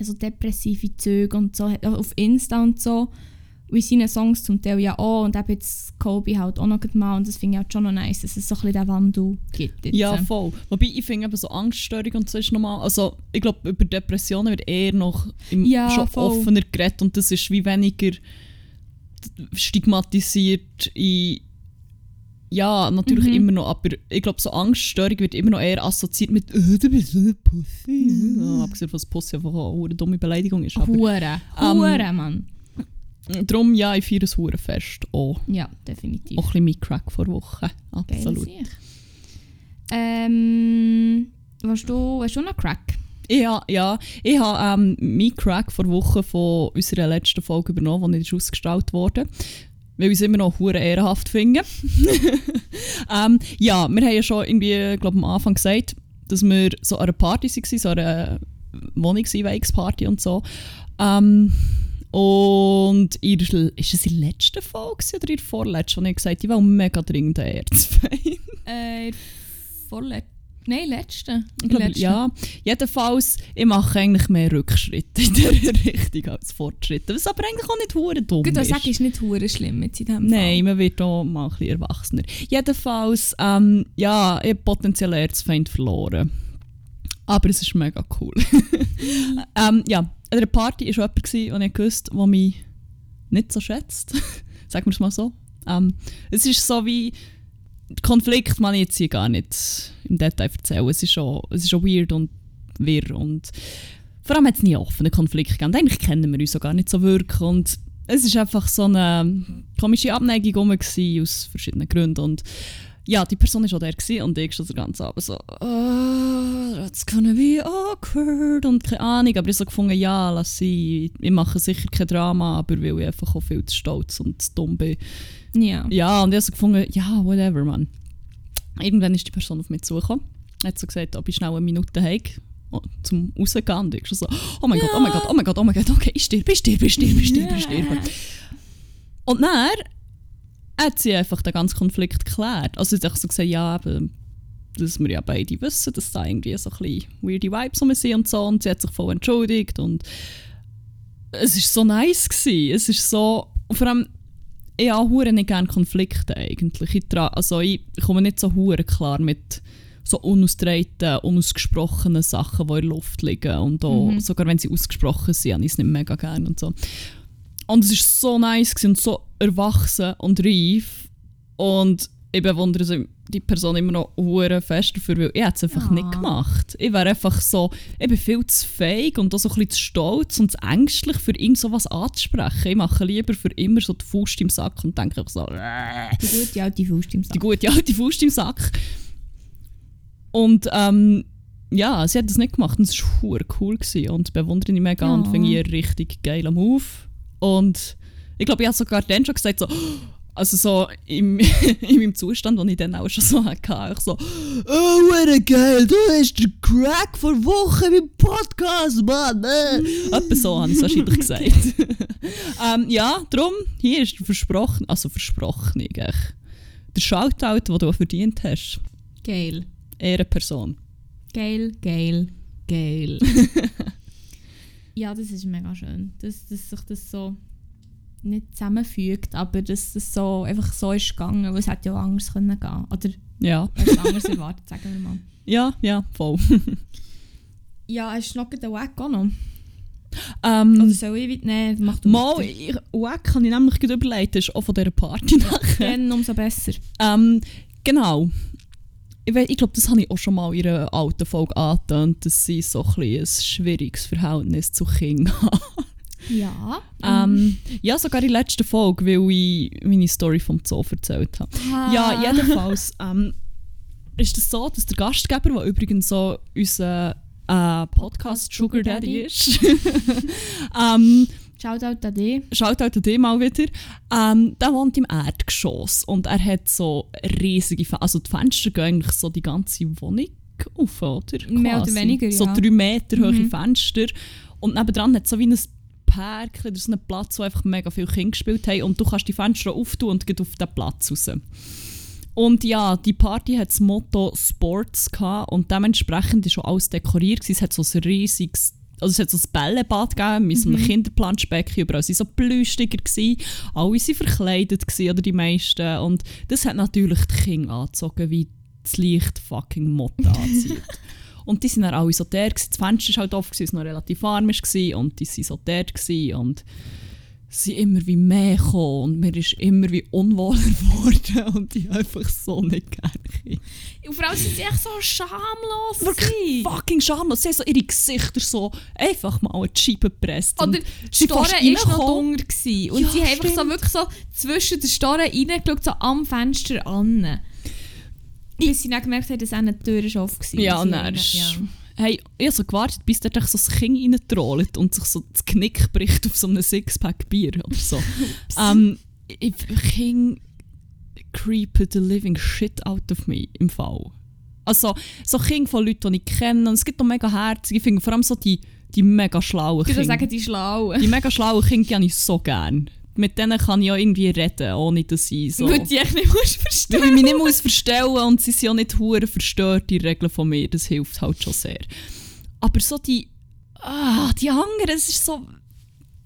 so depressive Züge und so, auf Insta und so, wie seine Songs zum Teil ja auch und eben jetzt Kobe halt auch noch mal und das finde ich halt schon noch nice, dass es so ein bisschen den Wandel gibt jetzt.
Ja, voll. Wobei ich finde eben so Angststörung und so ist nochmal, also ich glaube über Depressionen wird eher noch im,
Ja,
schon
voll.
offener geredet und das ist wie weniger stigmatisiert in ja, natürlich
Mhm.
immer noch, aber ich glaube, so Angststörung wird immer noch eher assoziiert mit «Äh, «Du bist so eine Pussy». Ja, abgesehen von Pussy einfach eine dumme Beleidigung ist. Aber
Hure,
Ähm,
Hure, Mann.
darum, ja, ich feiere es hure fest. Auch,
Ja, definitiv.
auch ein bisschen mit Crack vor Woche.
Geil
Absolut.
Sicht. Ähm, hast du, hast du noch Crack?
Ja, ja. Ich habe ähm, meinen Crack vor Woche von unserer letzten Folge übernommen, die nicht ausgestrahlt wurde. Weil wir es immer noch hure ehrenhaft finden. ähm, ja, wir haben ja schon irgendwie, glaube am Anfang gesagt, dass wir so an einer Party waren, so einer Wohnungseinweihungsparty und so. Ähm, und der, ist es in der letzten Folge oder in der vorletzten, wo ich gesagt habe, ich will mega dringend einen Erzfeind.
Äh, vorletzte. Nein, letzte.
Ich glaube, ja. Jedenfalls, ich mache eigentlich mehr Rückschritte in dieser Richtung als Fortschritte. Was aber eigentlich auch nicht hure dumm
Gut,
ist.
sage ist nicht hure schlimm jetzt in diesem
Nein, man wird auch mal ein bisschen erwachsener. Jedenfalls, ähm, ja, ich habe potenziell Erzfeind verloren. Aber es ist mega cool. ähm, ja, an einer Party war jemand, den ich gewusst der mich nicht so schätzt. Sagen wir es mal so. Ähm, es ist so wie... Konflikt man jetzt hier gar nicht im Detail erzählen. Es ist schon, es ist schon weird und wirr. Und vor allem hat es nie offenen Konflikt gegeben. Eigentlich kennen wir uns auch gar nicht so wirklich. Und es ist einfach so eine komische Abneigung gewesen, aus verschiedenen Gründen. Und ja, die Person war auch der und ich schon den ganzen Abend so, oh, that's gonna be awkward und keine Ahnung. Aber ich so gefunden, ja, lass sie. Ich mache sicher kein Drama, aber weil ich einfach auch viel zu stolz und zu dumm bin.
Ja.
Ja, und ich habe so gefunden, ja, whatever, man. Irgendwann ist die Person auf mich zugekommen. Hat so gesagt, ob ich schnell eine Minute habe oh, zum rausgehen. Und ich so, oh mein Gott, oh mein Gott, oh mein Gott, oh mein Gott, okay, ich sterbe, ich sterbe, ich sterbe, ich sterbe, ich sterbe. Und dann hat sie einfach den ganzen Konflikt geklärt. Also sie hat so gesagt, ja, eben, dass wir ja beide wissen, dass da irgendwie so ein bisschen weirde Vibes rum sind und so. Und sie hat sich voll entschuldigt und es ist so nice gewesen. Es ist so, und vor allem, ich habe hure nicht gerne Konflikte eigentlich. Ich, tra- also ich komme nicht so hure klar mit so unausgetragenen, unausgesprochenen Sachen, die in der Luft liegen. Und auch,
Mhm.
sogar wenn sie ausgesprochen sind, habe ich es nicht mega gerne und so. Und es war so nice gewesen und so erwachsen und reif. Und ich bewundere die Person immer noch hure fest dafür, weil ich es einfach
Ja.
nicht gemacht. Ich wäre einfach so, ich bin viel zu feig und auch so ein bisschen zu stolz und zu ängstlich, für irgend sowas anzusprechen. Ich mache lieber für immer so die Faust im Sack und denke einfach so, äh,
Die gute alte Faust im
die
Sack.
gute alte Faust im Sack. Und ähm, ja, sie hat das nicht gemacht und es war hure cool gewesen und bewundere ich mega
Ja.
und finde ich richtig geiler Move. Und ich glaube, ich habe sogar dann schon gesagt, so, also so im, in meinem Zustand, den ich dann auch schon so hatte, ich so, oh, what geil, du hast den Crack vor Wochen im Podcast, Mann. Äh. Etwa so habe ich es wahrscheinlich gesagt. ähm, ja, darum, hier ist der versprochen, also versprochen, eigentlich. Der Shoutout, den du verdient hast.
Geil.
Ehrenperson.
Geil, geil, geil. ja, das ist mega schön, dass, dass sich das so nicht zusammenfügt, aber dass das so einfach so ist gegangen, weil es hätte ja auch anders können gehen. Oder
Ja.
es anders erwartet, sagen wir mal.
Ja, ja, voll.
Ja, hast du noch den Wack auch noch?
ähm,
Oder soll ich weit? Nein, mach du
Mal,
weiter.
ich, Wack kann ich nämlich gerade überlegen, das ist auch von dieser Party nachher.
Dann umso besser.
ähm, genau. Ich, ich glaube, das habe ich auch schon mal in einer alten Folge angetönt, dass sie so ein, ein schwieriges Verhältnis zu Kindern haben.
Ja.
ähm, ja, sogar in der letzten Folge, weil ich meine Story vom Zoo erzählt habe.
Ah.
Ja, jedenfalls ähm, ist es so, dass der Gastgeber, der übrigens so unser äh, Podcast Sugar Daddy ist, ähm,
Shoutout an dich.
schaut auch an mal wieder, ähm, der wohnt im Erdgeschoss und er hat so riesige, Fen also die Fenster gehen eigentlich so die ganze Wohnung auf, oder?
Mehr oder
Quasi.
weniger,
So
ja.
drei Meter hohe
Mhm.
Fenster und nebendran hat so wie ein Park oder so einen Platz, wo einfach mega viele Kinder gespielt haben und du kannst die Fenster auftun und geht auf den Platz raus. Und ja, die Party hat das Motto Sports gehabt und dementsprechend ist schon alles dekoriert. gewesen. Es hat so ein riesiges, also es hat so ein Bällebad gegeben mit so einem Kinderplanschbecken, überall waren so Plüschtiger, gewesen. alle waren verkleidet gewesen, oder die meisten. Und das hat natürlich die Kinder angezogen, wie das Licht fucking Motto anzieht. Und die sind dann alle so dort. gewesen. Das Fenster war halt offen, es war noch relativ warm war und die waren so dort. gewesen. Und sie sind immer wie mehr gekommen und mir ist immer wie unwohler geworden und ich einfach so nicht gerne.
Und vor allem sind sie echt so schamlos.
Wirklich fucking schamlos. Sie haben so ihre Gesichter so einfach mal an die Scheibe gepresst.
Oder
und
die
fast
war noch dunkel. Und
Ja,
sie haben einfach so wirklich so zwischen den Store reingeschaut, so am Fenster an. Bis sie dann gemerkt haben, dass auch eine Tür ist offen war.
Ja,
ja.
Hey, ich habe so gewartet, bis echt so das Kind reintrollt und sich so das Knick bricht auf so einem Sixpack Bier oder so. ähm, ich, King creeped the living shit out of me im Fall. Also, so Kinder von Leuten, die ich kenne, und es gibt auch mega herzige, ich finde vor allem so die, die mega schlauen
Ich würde
Kinder.
sagen, die Schlauen.
Die mega schlauen Kinder die habe ich so gern. Mit denen kann ich auch irgendwie reden, ohne dass sie so...
Weil die echt nicht musst verstehen
Weil ich mich nicht muss verstellen und sie sind auch nicht hure verstört, die Regeln von mir. Das hilft halt schon sehr. Aber so die... Ah, die anderen, es ist so...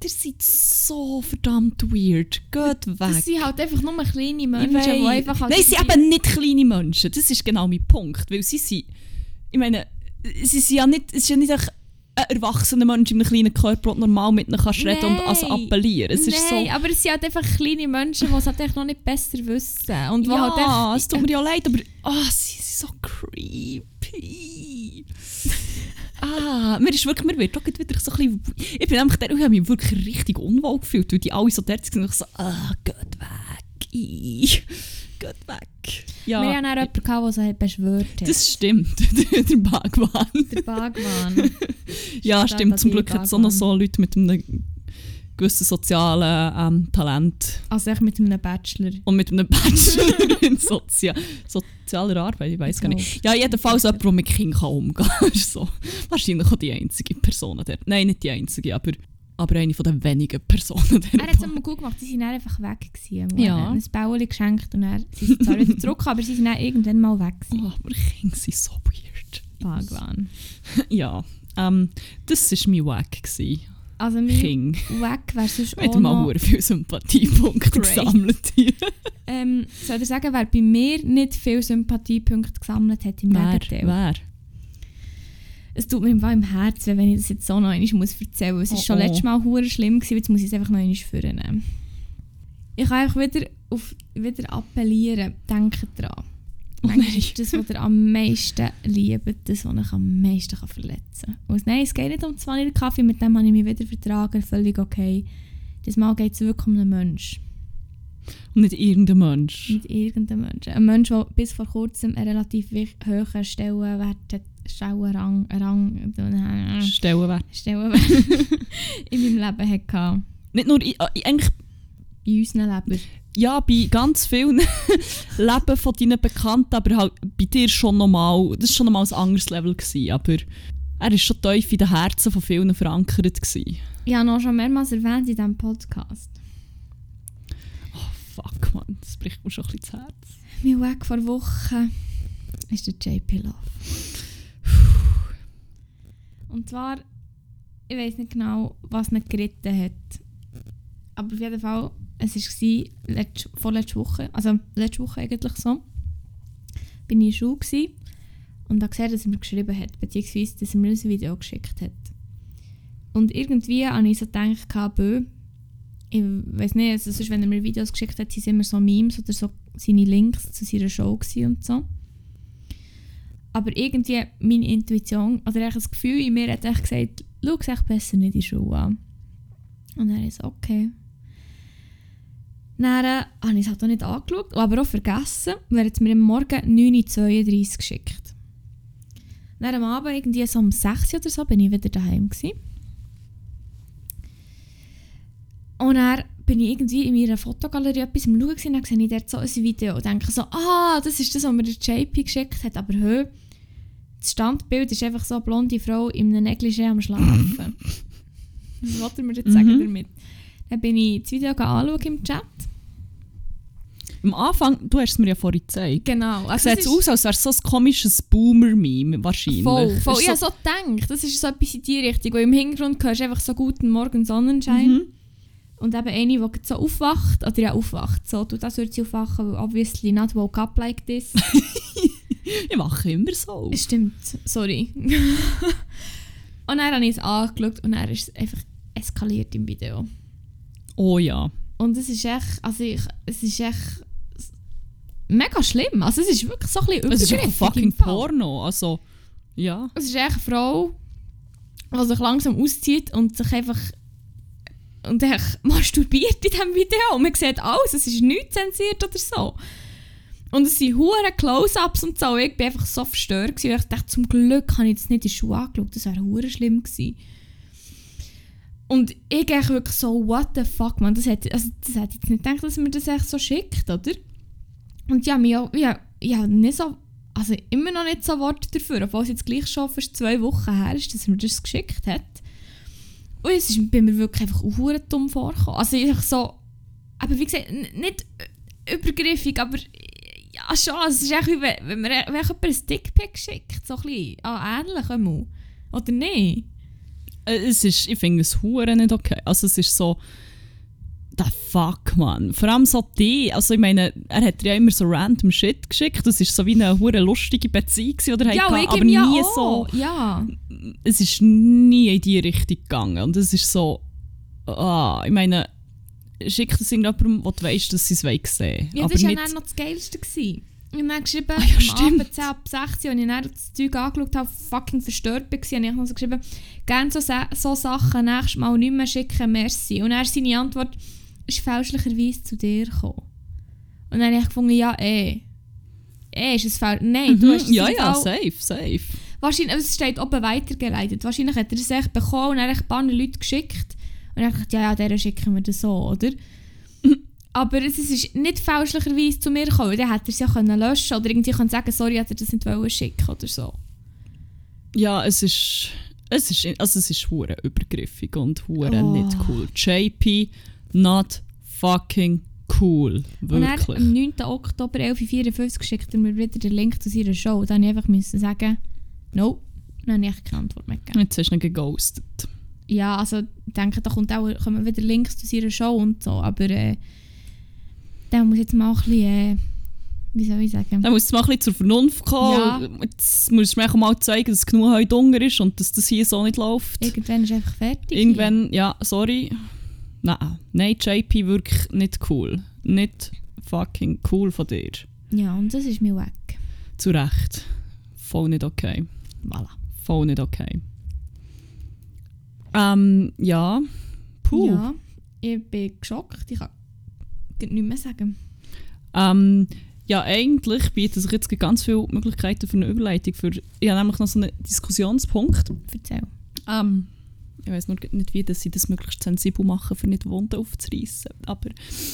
Ihr seid so verdammt weird. Geht weg.
Das sind halt einfach nur kleine
Ich
Menschen, die einfach... halt
Nein, sie sind eben nicht kleine Menschen. Das ist genau mein Punkt. Weil sie sind... Ich meine, sie sind ja nicht... Es ist ja nicht ein, erwachsener Mensch in einem kleinen Körper, der normal mit ihnen kannst reden und also appellieren. Es ist
Nein,
so...
aber es sind halt einfach kleine Menschen, die es halt noch nicht besser wissen. Und
ja,
halt echt...
es tut mir ja leid, aber ah, sie sind so creepy. ah, mir ist wirklich, mir wird auch wieder so ein bisschen, ich bin einfach der, ich habe mich wirklich richtig unwohl gefühlt, weil die alle so dort sind und ich so, ah, geht weg, geht weg. Ja,
Wir hatten auch jemanden, gehabt, der so hat beschwört hat.
das stimmt, der Bagwan.
der Bagwan.
Ja,
Steht
stimmt, zum Glück hat es auch noch so Leute mit einem gewissen sozialen ähm, Talent
Also echt mit einem Bachelor.
und mit einem Bachelor in Sozia sozialer Arbeit, ich weiß gar nicht. Ja, jedenfalls jemand, der mit Kindern umgehen kann. so. Wahrscheinlich auch die einzige Person dort. Nein, nicht die einzige, aber, aber eine von den wenigen Personen dort.
Er hat es einmal gut gemacht, sie sind dann einfach weg gewesen.
Ja.
Ein Bauli geschenkt und dann sind sie zwar wieder zurück, aber sie sind dann irgendwann mal weg gewesen.
Oh, aber Kinder sind so weird.
Bagwan.
Ja, ähm, das war mein Wack. gewesen.
Also mein
King.
Weg wäre sonst auch
haben mal
noch...
hure viele Sympathiepunkte gesammelt.
Ähm, soll ich sagen, wer bei mir nicht viele Sympathiepunkte gesammelt hat im
Wer?
Gegenteil?
Wer?
Es tut mir im Fall im Herzen, wenn ich das jetzt so noch einmal muss erzählen muss. Es war
Oh,
schon
oh.
letztes Mal hure schlimm, gewesen, jetzt muss ich es einfach noch einmal vornehmen. Ich kann einfach wieder, auf, wieder appellieren, denkt dran.
Oh nein.
ist das, was ihr am meisten liebt, das, was euch am meisten kann verletzen kann. Und nein, es geht nicht um 2 Liter Kaffee, mit dem habe ich mich wieder vertragen, völlig okay. Das Mal geht es wirklich um einen Menschen,
Und nicht irgendein Mensch.
nicht irgendeinen Menschen. Ein Mensch, der bis vor kurzem einen relativ hohen Stellenwert hat, Stellenrang, Rang, äh,
Stellenwert.
Stellenwert in meinem Leben hatte.
Nicht nur, in, äh, eigentlich,
In unserem Leben.
ja, bei ganz vielen Leben von deinen Bekannten, aber halt bei dir schon nochmal, das war schon nochmal ein anderes Level, gewesen, aber er war schon tief in den Herzen von vielen verankert. Gewesen.
Ich habe noch schon mehrmals erwähnt in diesem Podcast.
Fuck, man, das bricht mir schon ein bisschen das Herz.
Mein Weg vor Wochen ist der JP Love. Und zwar, ich weiß nicht genau, was ihn geritten hat. Aber auf jeden Fall, es war letzt, vorletzte Woche, also letzte Woche eigentlich so, bin ich in der Schule und habe gesehen, dass er mir geschrieben hat, beziehungsweise, dass er mir ein Video geschickt hat. Und irgendwie habe ich so gedacht, bö, ich weiß nicht, also sonst, wenn er mir Videos geschickt hat, sind immer so Memes oder so seine Links zu seiner Show und so. Aber irgendwie meine Intuition, oder das Gefühl in mir hat echt gesagt, schau es besser nicht in die Schuhe an. Und dann ist okay. Dann äh, habe ich es halt auch nicht angeschaut, aber auch vergessen, weil er hat mir am Morgen 9.32 Uhr geschickt. Dann am Abend, irgendwie so um 6 Uhr oder so, bin ich wieder daheim gewesen. Und dann bin ich irgendwie in meiner Fotogalerie etwas am Schauen und dann sehe ich dort so ein Video und denke so, ah, das ist das, was mir der JP geschickt hat, aber hö, das Standbild ist einfach so eine blonde Frau in einem Negligé am Schlafen. Was wollte mir jetzt sagen
Mhm.
damit? Dann bin ich das Video anschauen im Chat.
Am Anfang, du hast es mir ja vorhin gezeigt.
Genau. Also
Sieht
es
aus, als wäre es so ein komisches Boomer-Meme, wahrscheinlich.
Voll, voll. Ich habe so gedacht, das ist so etwas in die Richtung. Und im Hintergrund hörst du einfach so «Guten Morgen Sonnenschein».
Mhm.
Und eben eine, die so aufwacht, oder ja aufwacht, so, tut das wird sie aufwachen, weil obviously not woke up like this.
Ich mache immer so.
Stimmt, sorry. und dann habe ich es angeschaut und dann ist es einfach eskaliert im Video.
Oh ja.
Und es ist echt, also ich, es ist echt mega schlimm. Also es ist wirklich so ein bisschen
Es ist
übergriffig
fucking. Porno. Also, ja.
Es ist echt eine Frau, die sich langsam auszieht und sich einfach und echt masturbiert in diesem Video. Und man sieht alles, es ist nichts zensiert oder so. Und es sind hure Close-Ups und so. Ich bin einfach so verstört. Gewesen. Ich dachte, zum Glück habe ich das nicht in der Schuhe angeschaut. Das wäre hure schlimm gewesen. Und ich echt wirklich so, what the fuck, man. Das hätte, also, das hätte ich jetzt nicht gedacht, dass man das echt so schickt, oder? Und ja, mir auch, ja, ja, nicht so, also immer noch nicht so Worte dafür, obwohl es jetzt gleich schon fast zwei Wochen her ist, dass mir das geschickt hat. Und es ist bei mir wirklich einfach auch dumm vorgekommen. Also ich so, aber wie gesagt, nicht übergriffig, aber ja schon, es ist echt wie wenn, wenn mir wenn jemand ein Dickpick schickt, so ein bisschen, ah, ähnlich einmal. Oder nicht?
Äh, Es ist, ich finde es hure nicht okay. Also es ist so, the fuck, man. Vor allem so die, also ich meine, er hat ja immer so random Shit geschickt. Das ist so wie eine hure lustige Beziehung, oder
Ja,
hatte,
ich
aber
ja
nie
auch.
so.
Ja.
Es ist nie in die Richtung gegangen. Und es ist so, ah, ich meine, schickt es irgendjemandem, wo du weißt, dass sie es wollen sehen
Ja,
aber
das war ja noch das Geilste. Gewesen. Habe dann geschrieben,
Ah ja,
am
stimmt.
Abend 10 ab 16, als ich dann das Zeug angeschaut habe, fucking verstört war, habe ich noch so geschrieben, gerne so, so Sachen nächstes Mal nicht mehr schicken, merci. Und er seine Antwort ist fälschlicherweise zu dir gekommen. Und dann habe ich gefunden, ja, eh. Eh, ist es falsch? Nein, du
Mhm,
hast es
ja, ja,
Fall-
safe, safe.
Wahrscheinlich, es steht oben weitergeleitet. Wahrscheinlich hat er es echt bekommen und dann hat er ein paar Leute geschickt. Und dann dachte ja, ja, der schicken wir das so, oder? Aber es ist nicht fälschlicherweise zu mir gekommen. Dann hätte er es ja können löschen oder irgendwie können sagen, sorry, hat er das nicht wollen schicken oder so.
Ja, es ist, es ist, also es ist hure übergriffig und hure
Oh.
nicht cool. JP, not fucking cool.
Und dann
Wirklich.
am 9. Oktober 11.54 schickt er mir wieder den Link zu seiner Show. Dann musste ich einfach müssen sagen, no. Dann habe ich keine Antwort mehr gegeben.
Jetzt hast du ihn geghostet.
Ja, also ich denke, da kommt auch, kommen wieder Links zu seiner Show und so, aber äh, der muss jetzt mal ein bisschen, äh, wie soll ich sagen?
Dann musst du mal ein bisschen zur Vernunft kommen.
Ja.
Jetzt musst du mir auch mal zeigen, dass genug heute Hunger ist und dass das hier so nicht läuft.
Irgendwann ist einfach fertig.
Irgendwann, ja, sorry. nein, nein, JP wirklich nicht cool. Nicht fucking cool von dir.
Ja, und das ist mir weg.
Zu Recht. Voll nicht okay.
Voilà.
Voll nicht okay. Ähm, ja. Puh.
Ja, ich bin geschockt. Ich kann nichts mehr sagen.
Ähm, ja, eigentlich bieten sich jetzt ganz viele Möglichkeiten für eine Überleitung. Für, ich habe nämlich noch so einen Diskussionspunkt.
Erzähl.
Ähm, ich weiß nur nicht, wie dass sie das möglichst sensibel machen, für nicht Wunden aufzureißen. Aber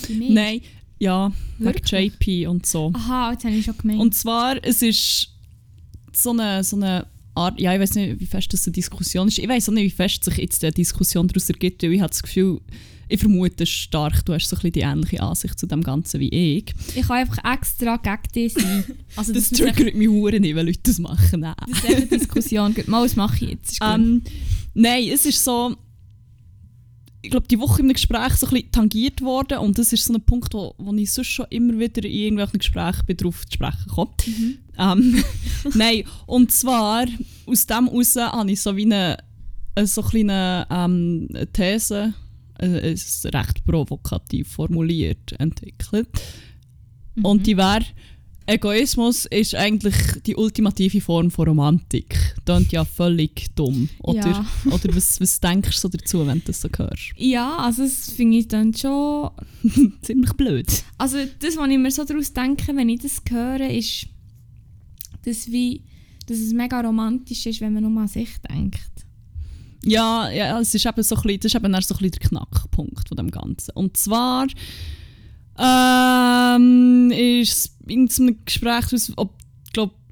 nein, ja, wegen
Wirklich?
JP und so.
Aha, jetzt habe ich schon gemeint.
Und zwar, es ist so eine, so eine Art, ja, ich weiß nicht, wie fest das eine Diskussion ist. Ich weiß auch nicht, wie fest sich jetzt eine Diskussion daraus ergibt, weil ich habe das Gefühl, ich vermute stark, du hast so ein bisschen die ähnliche Ansicht zu dem Ganzen wie ich.
ich kann einfach extra gegen dich sein. Also
Das
sich-
triggert mich hure nicht, wenn Leute das machen. Nein.
Das ist eine Diskussion. Mal, das mache ich jetzt.
Ähm, nein, es ist so. Ich glaube, die Woche in einem Gespräch so ein bisschen tangiert worden und das ist so ein Punkt, wo, wo ich sonst schon immer wieder in irgendwelchen Gesprächen bin, drauf zu sprechen komme. Ähm, nein, und zwar aus dem heraus habe ich so wie eine, eine so kleine ähm, These, äh, ist recht provokativ formuliert, entwickelt.
Mhm.
Und die wäre, Egoismus ist eigentlich die ultimative Form von Romantik. Klingt ja völlig dumm. Oder,
Ja.
oder was, was denkst du dazu, wenn du das so hörst?
Ja, also das finde ich dann schon...
Ziemlich blöd.
Also das, was ich mir so daraus denke, wenn ich das höre, ist, dass, wie, dass es mega romantisch ist, wenn man nur an sich denkt.
Ja, ja es ist eben so ein bisschen, das ist eben so ein der Knackpunkt von dem Ganzen. Und zwar ähm, ist in einem Gespräch, ob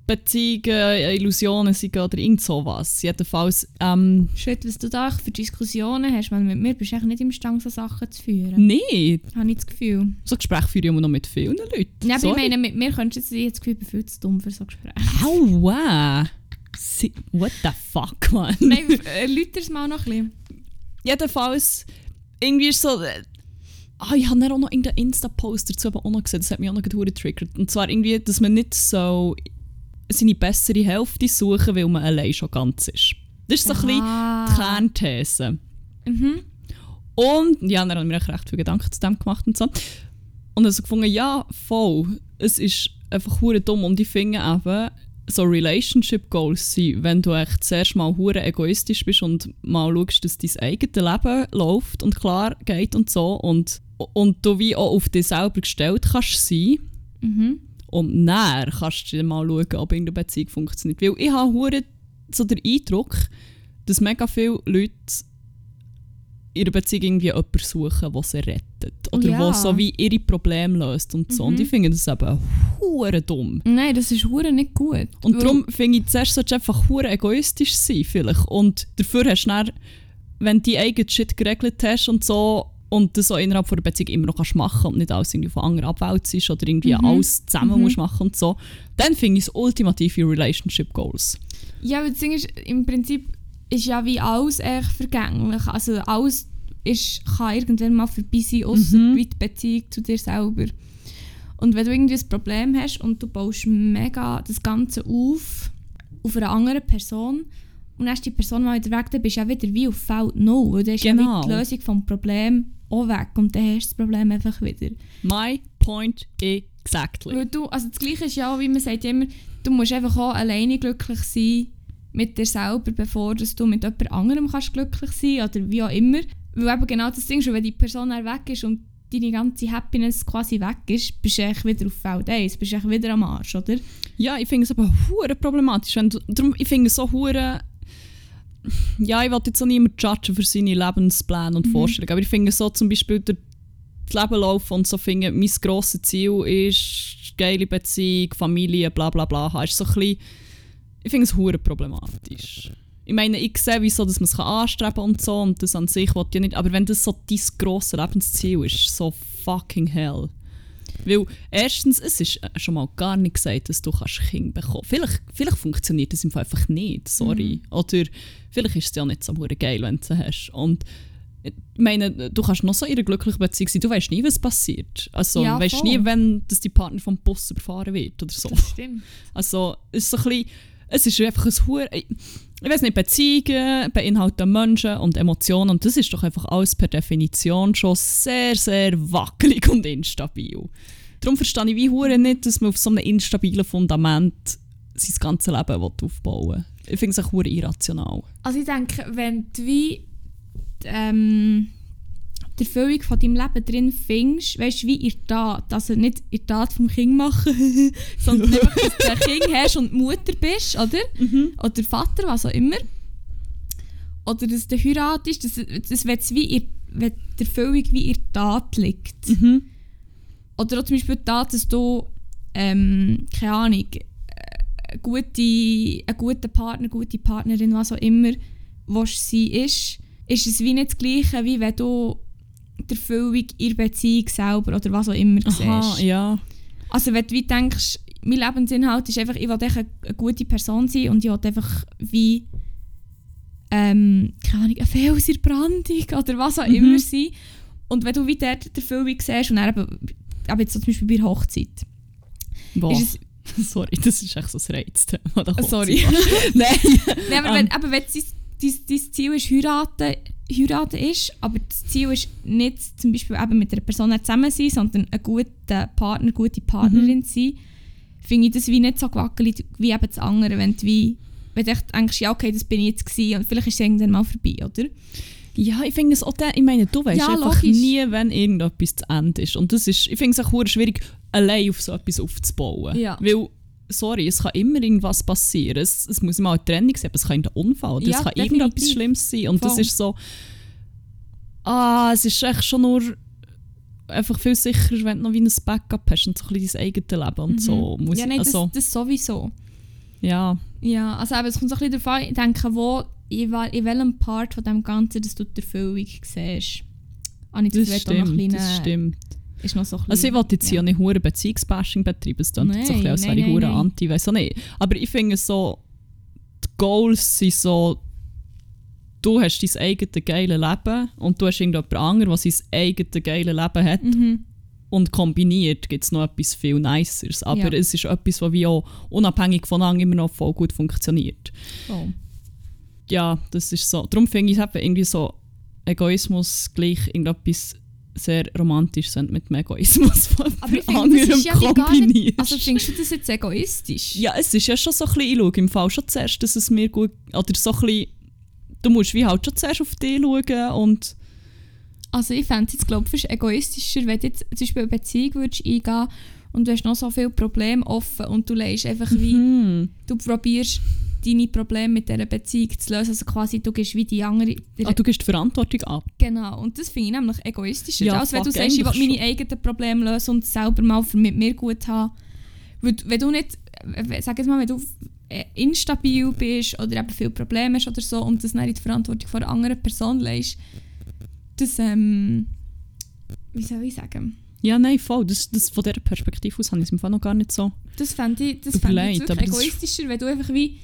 Beziehungen Illusionen sind oder irgend sowas. Jedenfalls, ähm,
Schritt, was du da für Diskussionen hast, weil mit mir bist du eigentlich nicht imstande, so Sachen zu führen.
nee,
Habe ich das Gefühl.
so Gespräche führe ich immer noch mit vielen Leuten.
Ja, aber ich meine, mit mir könntest du jetzt das Gefühl, ich bin viel zu dumm für so Gespräche.
Aua! Si- What the fuck, man?
Nein, erläuter es mal noch ein bisschen.
Jedenfalls, irgendwie ist so. äh, Ah, ich habe dann auch noch irgendeinen Insta-Post dazu aber auch noch gesehen, das hat mich auch noch getriggert. Und zwar irgendwie, dass man nicht so seine bessere Hälfte suchen, weil man allein schon ganz ist. Das ist so ein bisschen die
Ah.
Kernthese.
Mhm.
Und ja, dann habe ich mir echt recht viel Gedanken zu dem gemacht und so. Und also gefunden, ja, voll. Es ist einfach hure dumm. Und ich finde eben, so Relationship Goals sind, wenn du echt zuerst mal hure egoistisch bist und mal schaust, dass dein eigenes Leben läuft und klar geht und so. Und, und du wie auch auf dich selber gestellt kannst sein.
Mhm.
Und dann kannst du mal schauen, ob irgendeine Beziehung funktioniert. Weil ich habe hure so den Eindruck, dass mega viele Leute in einer Beziehung irgendwie jemanden suchen, der sie rettet. Oder
Ja.
der so wie ihre Probleme löst und so. Und
Mhm.
ich finde das eben hure dumm.
Nein, das ist hure nicht gut.
Und
Weil-
darum finde ich, zuerst solltest du einfach hure egoistisch sein vielleicht. Und dafür hast du dann, wenn du die eigenen Shit geregelt hast und so, und das so innerhalb von einer Beziehung immer noch kannst machen und nicht alles irgendwie von anderen abwälzt oder irgendwie
Mhm.
alles zusammen
Mhm.
musst machen und so, dann finde ich es ultimative Relationship Goals.
Ja, aber das Ding ist, im Prinzip ist ja wie alles echt vergänglich. Also alles ist, kann irgendwann mal vorbei sein, außer
Mhm.
die Beziehung zu dir selber. Und wenn du irgendwie ein Problem hast und du baust mega das Ganze auf, auf einer anderen Person, und dann ist die Person mal wieder weg, dann bist du ja wieder wie auf Feld null. Weil dann ist ja
Genau.
wie die Lösung vom Problem auch weg und dann hast du das Problem einfach wieder.
My point exactly.
Weil du, also das Gleiche ist ja auch, wie man sagt immer, du musst einfach auch alleine glücklich sein mit dir selber, bevor dass du mit jemand anderem kannst glücklich sein oder wie auch immer. Weil eben genau das Ding ist, wenn die Person weg ist und deine ganze Happiness quasi weg ist, bist du eigentlich wieder auf Feld 1, bist du eigentlich wieder am Arsch, oder?
Ja, ich finde es aber hure problematisch. Wenn du, darum, ich finde es so hure. Ja, ich will jetzt auch niemand judgen für seine Lebenspläne und
Mhm.
Vorstellungen, aber ich finde so zum Beispiel durch das Leben laufen und so finde, mein grosses Ziel ist geile Beziehung, Familie, bla bla bla. Ist so ein bisschen, ich finde es hure problematisch. Ich meine, ich sehe, wieso dass man es anstreben kann und so und das an sich will ich ja nicht, aber wenn das so dein grosses Lebensziel ist, so fucking hell. Weil erstens, es ist äh, schon mal gar nicht gesagt, dass du kannst Kind bekommen Vielleicht, vielleicht funktioniert das einfach nicht, sorry. Oder vielleicht ist es ja nicht so geil, wenn du sie hast. Und äh, ich meine, du kannst noch so in einer glücklichen Beziehung sein, du weißt nie, was passiert. Also,
Ja,
du weißt
voll.
nie, wenn dass die Partner vom Bus überfahren wird oder so.
Das stimmt.
Also, es ist so ein bisschen, es ist einfach ein hure ich weiß nicht, Beziehungen beinhalten Menschen und Emotionen und das ist doch einfach alles per Definition schon sehr, sehr wackelig und instabil. Darum verstehe ich wie hure nicht, dass man auf so einem instabilen Fundament sein ganzes Leben aufbauen will. Ich finde es auch irrational.
Also ich denke, wenn du wie ähm, die Erfüllung von deinem Leben drin findest, weißt du, wie der Tat, also nicht der Tat vom Kind machen, sondern einfach, dass du ein Kind hast und Mutter bist, oder?
Mhm.
Oder Vater, was auch immer. Oder dass du heiratest, dass, dass wenn wie wenn die Erfüllung wie der Tat liegt.
Mhm.
Oder auch zum Beispiel die Tat, dass du, ähm, keine Ahnung, äh, eine gute, einen guten Partner, gute Partnerin, was auch immer, was sie ist, ist es wie nicht das Gleiche, wie wenn du die Erfüllung in der Beziehung selber oder was auch immer
Aha,
siehst.
ja.
Also wenn du wie denkst, mein Lebensinhalt ist einfach, ich will eine, eine gute Person sein und ich will einfach wie ähm, keine Ahnung, ein Fels in der Brandung oder was auch
Mhm.
immer sein. Und wenn du wie dort die Erfüllung siehst und dann eben, aber jetzt so zum Beispiel bei der Hochzeit,
Boah.
ist es,
Sorry, das ist echt so ein Reizthema.
sorry.
Nein.
Nein, aber
Ähm.
wenn, aber wenn dein, dein, dein Ziel ist, heiraten, heiraten ist, aber das Ziel ist nicht zum Beispiel eben mit einer Person zusammen sein, sondern ein guter Partner, gute Partnerin
Mhm.
sein, finde ich das wie nicht so gewackelig wie eben das andere, wenn du wie wenn du denkst, ja okay, das bin ich jetzt gewesen und vielleicht ist es irgendwann mal vorbei, oder?
Ja, ich finde es auch, der, ich meine, du weißt
Ja,
einfach
logisch.
nie, wenn irgendetwas zu Ende ist. Und das ist, ich finde es auch schwierig, allein auf so etwas aufzubauen.
Ja.
Weil, sorry, es kann immer irgendwas passieren. Es, es muss mal eine Trennung sein, aber es kann ein Unfall oder
Ja,
es kann
definitiv.
irgendetwas Schlimmes sein. Und das
Voll.
ist so, ah, es ist echt schon nur einfach viel sicherer, wenn du noch wie ein Backup hast und so ein bisschen dein eigenes Leben und so. Muss
Mhm. ja,
ich-
nein,
also,
das, das sowieso.
ja,
Ja, also eben, es kommt so ein bisschen darauf an, ich denke, wo, in, in welchem Part von dem Ganzen, dass du die Erfüllung siehst. Ich
das
ein
stimmt, das stimmt.
Ist noch so ein
Also ich wollte jetzt ja, nicht hure Beziehungsbashing betreiben, es klingt jetzt so ein bisschen, als
Nein,
wäre ich
nein,
hure
nein,
anti, weiss auch nicht. Aber ich finde so, die Goals sind so, du hast dein eigenes geiles Leben und du hast irgendjemand anderes, der sein eigenes geiles Leben hat
Mhm.
und kombiniert gibt es noch etwas viel Niceres. Aber
Ja.
es ist etwas, das wie auch unabhängig voneinander immer noch voll gut funktioniert.
Oh.
Ja, das ist so. Darum finde ich es irgendwie so, Egoismus gleich irgendetwas sehr romantisch sind mit dem Egoismus von
Aber ich finde, das ist ja wie
kombiniert.
Also findest du das jetzt egoistisch?
Ja, es ist ja schon so ein bisschen, ich schaue im Fall schon zuerst, dass es mir gut, oder so ein bisschen, du musst wie halt schon zuerst auf dich schauen und
Also ich fände es jetzt, glaube ich, egoistischer, wenn du jetzt zum Beispiel eine Beziehung würdest eingehen und du hast noch so viele Probleme offen und du lässt einfach wie...
hm,
Du probierst deine Probleme mit dieser Beziehung zu lösen. Also quasi, du gehst wie die andere...
ah, du gibst die Verantwortung ab.
Genau, und das finde ich nämlich egoistischer.
Ja,
als wenn du sagst, ich will meine eigenen Probleme lösen und es selber mal für mit mir gut haben. Weil, wenn du nicht, sag jetzt mal, wenn du äh, instabil bist oder eben viele Probleme hast oder so und das in die Verantwortung von einer anderen Person legst, das, ähm, wie soll ich sagen,
Ja, nein, voll. Das, das, von dieser Perspektive aus habe ich es im Fall noch gar nicht so.
das fände ich, das fände ich wirklich egoistischer, wenn du einfach wie,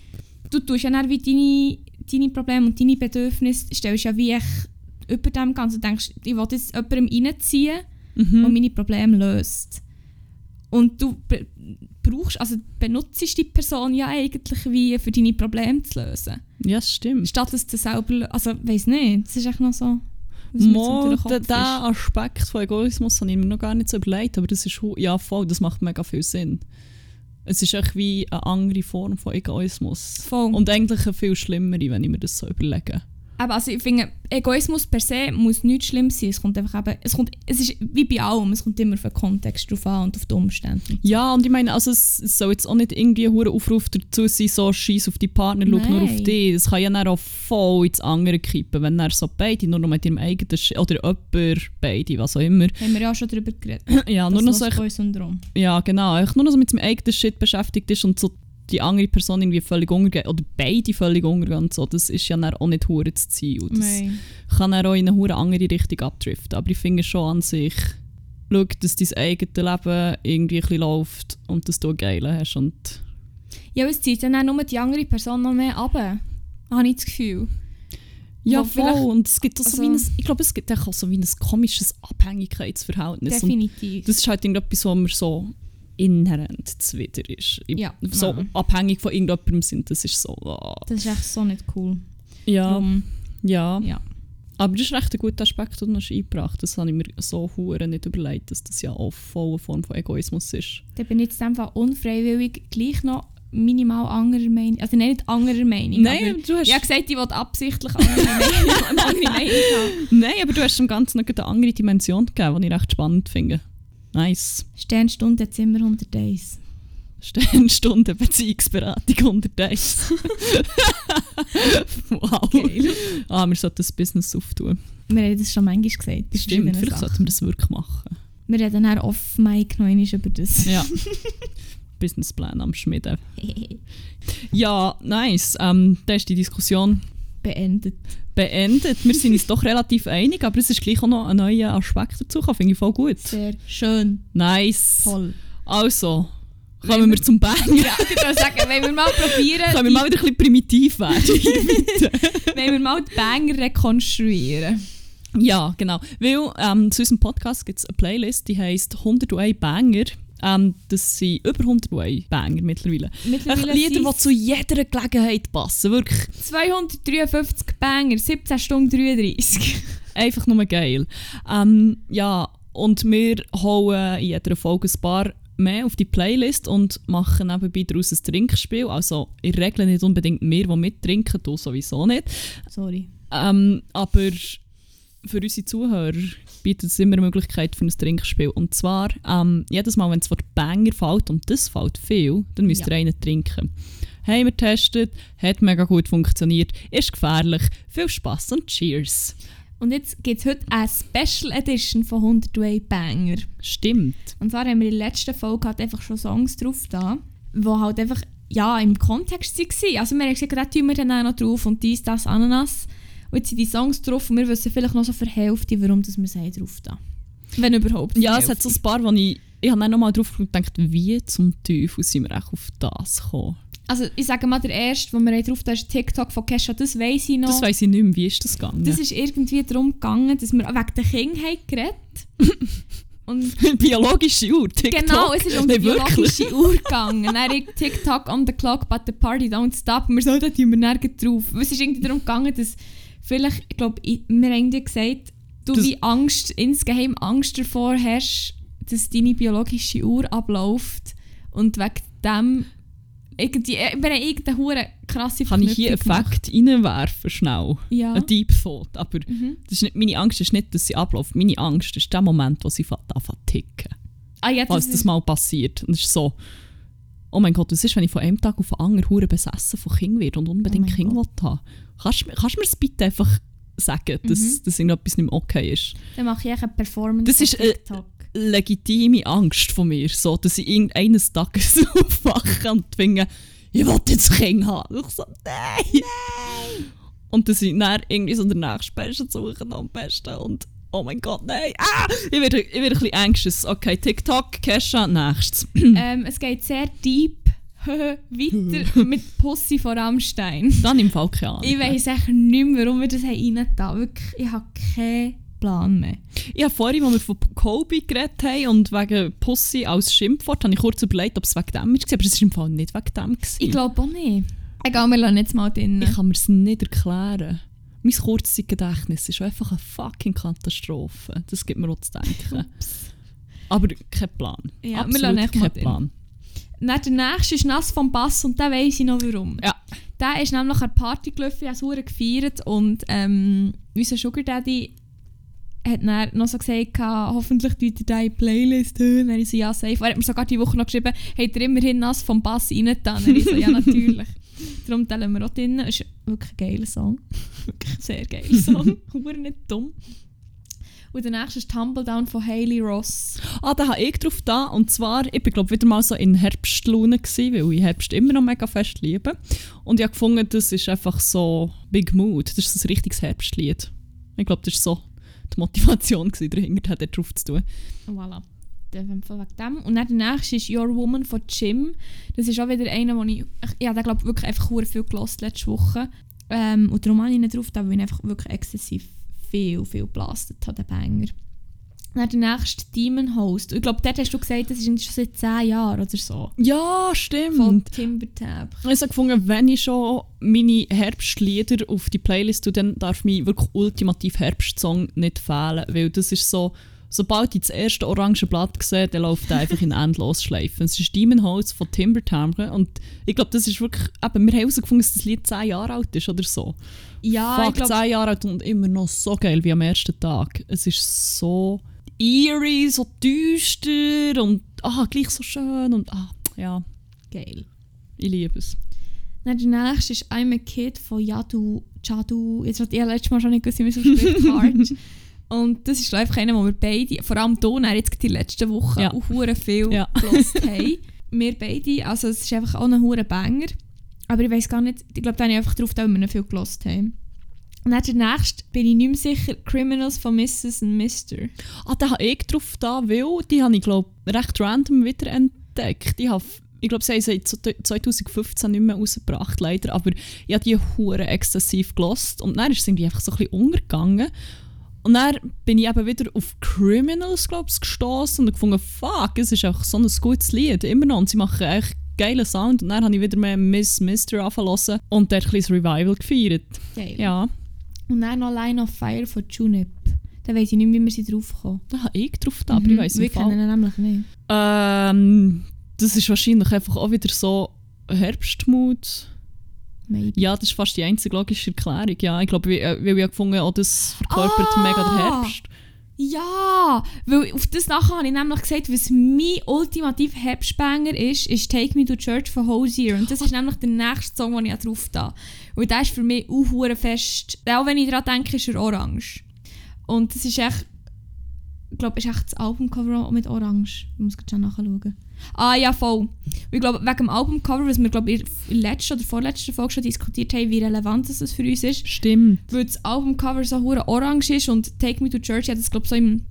du tust ja dann wie deine, deine Probleme und deine Bedürfnisse, stellst ja wie echt über dem Ganzen, denkst, ich will jetzt jemandem reinziehen,
Mhm.
der meine Probleme löst. Und du brauchst, also benutzt die Person ja eigentlich wie für deine Probleme zu lösen.
Ja, stimmt.
Statt dass du selber, also weiß nicht, das ist echt noch so.
Mo, der, der Aspekt von Egoismus habe ich mir noch gar nicht so überlegt, aber das ist, ja voll, das macht mega viel Sinn. Es ist echt wie eine andere Form von Egoismus.
Voll.
Und eigentlich eine viel schlimmere, wenn ich mir das so überlege.
Aber also ich finde, Egoismus per se muss nichts Schlimmes sein. Es kommt einfach eben, es kommt, es ist wie bei allem, es kommt immer auf den Kontext drauf an und auf die Umstände.
Ja, und ich meine, also es, es soll jetzt auch nicht irgendwie ein Aufruf dazu sein, so scheiß auf die Partner, schau nur auf dich. Das kann ja dann auch voll ins andere kippen, wenn dann so beide nur noch mit ihrem eigenen Sch oder jemand, beide, was auch immer.
Haben wir ja auch schon darüber geredet.
Ja, nur noch so,
Syndrom.
ja genau, einfach nur noch so mit seinem eigenen Shit beschäftigt ist und so die andere Person irgendwie völlig untergeht oder beide völlig untergehen und so, das ist ja dann auch nicht hure das Ziel. Das
Nein.
kann dann auch in eine hure andere Richtung abdriften. Aber ich finde schon an sich, schau, dass dein eigenes Leben irgendwie ein läuft und dass du ein Geile hast und
Ja, aber es zieht dann auch nur die andere Person noch mehr ab. Habe ich das Gefühl.
Ja, voll. Und es gibt auch so
also-
wie ein, ich glaube, es gibt auch so wie ein komisches Abhängigkeitsverhältnis. Und
Definitiv.
das ist halt irgendetwas, was wir so inhärent zuwider ist.
Ja,
so
nein.
abhängig von irgendjemandem sind, das ist so. ah.
Das ist echt so nicht cool.
Ja,
Darum,
ja.
ja.
Aber das ist recht ein guter Aspekt, den du noch eingebracht hast. Das habe ich mir so hure nicht überlegt, dass das ja auch voll eine Form von Egoismus ist.
Dann bin ich jetzt einfach unfreiwillig gleich noch minimal anderer Meinung. Also nicht anderer Meinung.
Nein,
aber
du hast,
ich habe gesagt, ich will absichtlich andere Meinung, andere Meinung haben.
nein, aber du hast dem Ganzen noch eine andere Dimension gegeben, die ich recht spannend finde. Nice.
Sternstunde Zimmer 101.
Sternstunde Beziehungsberatung 101. wow.
Geil.
Ah, wir sollten das Business auftun.
Wir haben das schon manchmal gesagt. bei
Stimmt, vielleicht
Sachen.
sollten wir das wirklich machen.
Wir reden dann off-mic noch über das.
Ja. Businessplan am Schmieden. Ja, nice. Ähm, da ist die Diskussion
Beendet.
beendet. Wir sind uns doch relativ einig, aber es ist gleich auch noch ein neuer Aspekt dazu. Finde ich voll gut.
Sehr schön.
Nice.
Toll.
Also,
Wenn
kommen wir
wir-
zum Banger.
Ja, ich würde sagen, wenn wir mal probieren,
Können wir mal wieder ein bisschen primitiv werden?
wenn wir mal die Banger rekonstruieren.
ja, genau. Weil ähm, zu unserem Podcast gibt es eine Playlist, die heisst 101 Banger. Ähm, das sind über 101 Banger mittlerweile.
Mittlerweile
Lieder, die zu jeder Gelegenheit passen. Wirklich
253 Banger, 17 Stunden 33.
einfach nur geil. Ähm, ja, und wir hauen in jeder Folge ein paar mehr auf die Playlist und machen nebenbei daraus ein Trinkspiel. Also in der Regel nicht unbedingt wir, die mittrinken, du sowieso nicht.
Sorry.
Ähm, aber für unsere Zuhörer bietet es immer eine Möglichkeit für ein Trinkspiel. Und zwar, ähm, jedes Mal, wenn es Wort Banger fällt, und das fällt viel, dann müsst ihr
Ja.
einen trinken. Haben wir getestet, hat mega gut funktioniert, ist gefährlich. Viel Spaß und Cheers.
Und jetzt gibt es heute eine Special Edition von 101 Banger.
Stimmt.
Und zwar haben wir in der letzten Folge halt einfach schon Songs drauf da, die halt einfach ja, im Kontext waren. Also wir haben gesagt, da tun wir dann auch noch drauf und dies, das, Ananas. Und jetzt sind die Songs drauf und wir wissen vielleicht noch so für Hälfte, warum das wir sie drauf da. Wenn überhaupt.
Ja, es hat so ein paar, wo ich, ich habe dann nochmal drauf geguckt und gedacht, wie zum Teufel sind wir echt auf das gekommen?
Also ich sage mal, der erste, den wir drauf da ist TikTok von Kesha, das weiss ich noch.
Das weiss ich nicht mehr, wie ist das gegangen?
Das ist irgendwie darum gegangen, dass wir wegen der haben geredet Und
biologische Uhr, TikTok.
genau, es ist um die biologische Uhr gegangen. Dann ich TikTok on the clock, but the party don't stop. Und wir so, da tun wir nirgends drauf. Es ist irgendwie darum gegangen, dass vielleicht, ich glaube, wir haben irgendwie gesagt, du
Das-
wie Angst, insgeheim Angst davor hast, dass deine biologische Uhr abläuft und wegen dem irgendwie, äh, wir haben irgendeine hure krasse
Kann ich hier einen Fakt reinwerfen, schnell?
Ja.
Ein Deep Thought. Aber
Mhm.
das ist nicht, meine Angst ist nicht, dass sie abläuft. Meine Angst ist der Moment, wo sie fängt anfängt ticken.
Ah, ja,
Falls
das
das mal passiert. Und es ist so, oh mein Gott, was ist, wenn ich von einem Tag auf den anderen hure besessen von Kind werde und unbedingt
Oh
Kind will haben? Kannst du mir kannst du mir das bitte einfach sagen, dass,
Mhm.
dass irgendetwas nicht mehr okay ist?
dann mache ich eine Performance
Das ist,
TikTok.
legitime Angst von mir, so, dass ich irgendeines Tages aufwache und finde, ich will jetzt Kind haben. Und ich so, nein! Und dass ich dann irgendwie so den nächsten Besten suche am besten und oh mein Gott, nein! Ah! Ich werde, ich werde ein bisschen anxious. Okay, TikTok, Kesha, nächstes.
ähm, es geht sehr deep weiter mit Pussy von Rammstein.
Dann im Fall keine Ahnung.
Ich weiss echt nicht mehr, warum wir das haben rein da. Wirklich, ich habe keinen Plan mehr.
Ich habe vorhin, als wir von Kobe geredet haben und wegen Pussy als Schimpfwort, habe ich kurz überlegt, ob es wegen dem war, aber es war im Fall nicht wegen dem. Gewesen.
Ich glaube auch nicht. Egal, wir lassen jetzt mal drin.
Ich kann mir es nicht erklären. Mein Kurzzeitgedächtnis ist einfach eine fucking Katastrophe. Das gibt mir auch zu denken. Aber kein Plan.
Ja,
Absolut kein. Plan.
Dann der nächste ist nass vom Bass und den weiss ich noch warum.
Ja.
Der ist nämlich an der Party gelaufen, ich habe gefeiert und ähm, unser Sugar Daddy hat dann noch so gesagt, hoffentlich tut ihr deine Playlist hören. Dann ich so, ja, safe. Er hat mir sogar die Woche noch geschrieben, habt ihr immerhin nass vom Bass reingetan? Dann ich so, ja, natürlich. Darum teilen wir auch drin. Ist wirklich ein geiler Song. wirklich ein sehr geiler Song. Hure nicht dumm. Und der nächste ist Tumble Down von Hayley Ross.
Ah, da habe ich drauf da. Und zwar, ich bin glaube wieder mal so in Herbstlaune gewesen, weil ich Herbst immer noch mega fest liebe. Und ich habe gefunden, das ist einfach so Big Mood. Das ist so ein richtiges Herbstlied. Ich glaube, das war so die Motivation gewesen, dahinter drauf zu tun.
Voilà. Und dann der nächste ist Your Woman von Jim. Das ist auch wieder einer, wo ich... Habe den, glaube wirklich einfach hure viel gelost letzte Woche. Ähm, und darum habe ich nicht drauf, da, weil ich einfach wirklich exzessiv viel, viel geblastet habe, den Banger. Dann der nächste Demon Host. Ich glaube, dort hast du gesagt, das ist schon seit 10 Jahren oder so.
Ja,
Von
stimmt.
Timbertab.
Ich habe gefunden, wenn ich schon meine Herbstlieder auf die Playlist tue, dann darf mein wirklich ultimativ Herbstsong nicht fehlen, weil das ist so, sobald ich das erste orange Blatt sehe, dann läuft er einfach in Endlosschleifen. Es ist Demon House von Timber Timbre und ich glaube, das ist wirklich, eben, wir haben herausgefunden, dass das Lied 10 Jahre alt ist oder so.
Ja,
Fuck,
ich glaube,
10 Jahre alt und immer noch so geil wie am ersten Tag. Es ist so eerie, so düster und ah, gleich so schön und ah, ja,
geil.
ich liebe es.
Dann der nächste ist I'm a Kid von Yadu, Jadu, jetzt hat ich letztes Mal schon nicht gewusst, wie ausspricht, Hard. Und das ist einfach einer, wo wir beide, vor allem Ton, jetzt die letzten Wochen
Ja.
auch hure viel
Ja.
gelost haben. Wir beide, also es ist einfach auch ein hure Banger. Aber ich weiß gar nicht, ich glaube, da habe ich einfach drauf, da wir ihn viel gelost haben. Und dann der nächste, bin ich nicht mehr sicher, Criminals von Mrs. and Mr.
Ah, da habe ich drauf da, weil die habe ich glaube recht random wieder entdeckt. Ich, habe, ich glaube, sie haben sie 2015 nicht mehr rausgebracht, leider, aber ich habe die hure exzessiv gelost und dann ist es irgendwie einfach so ein bisschen untergegangen. Und dann bin ich eben wieder auf Criminals, glaube ich, gestoßen und gefunden, fuck, es ist einfach so ein gutes Lied, immer noch. Und sie machen echt geilen Sound. Und dann habe ich wieder mehr Miss Mister angefangen und dort ein bisschen Revival gefeiert.
Geil.
Ja,
Und dann noch Line of Fire von Junip. Da weiß ich nicht, wie wir sie draufkommen.
da habe ich drauf da, aber ich weiß
Wir
nicht.
kennen ihn nämlich nicht.
Ähm, das ist wahrscheinlich einfach auch wieder so Herbstmut.
Maybe.
Ja, das ist fast die einzige logische Erklärung. Ja, ich glaube, weil weil ich habe gefunden, oh, das verkörpert
Ah!
mega den Herbst.
Ja, weil auf das nachher habe ich nämlich gesagt, was mein ultimativ Herbstbanger ist, ist Take Me to Church von Hosier. Und das ist nämlich der nächste Song, den ich auch drauf da. Und der ist für mich auch fest. Auch wenn ich daran denke, ist er orange. Und das ist echt, ich glaube, ist echt das Albumcover mit orange. Ich muss gerade schon nachschauen. Ah ja, voll. Und ich glaube, wegen dem Albumcover, was wir glaube ich in der letzten oder vorletzten Folge schon diskutiert haben, wie relevant das für uns ist,
Stimmt.
weil das Albumcover so hure orange ist und Take Me to Church, habe das glaube so im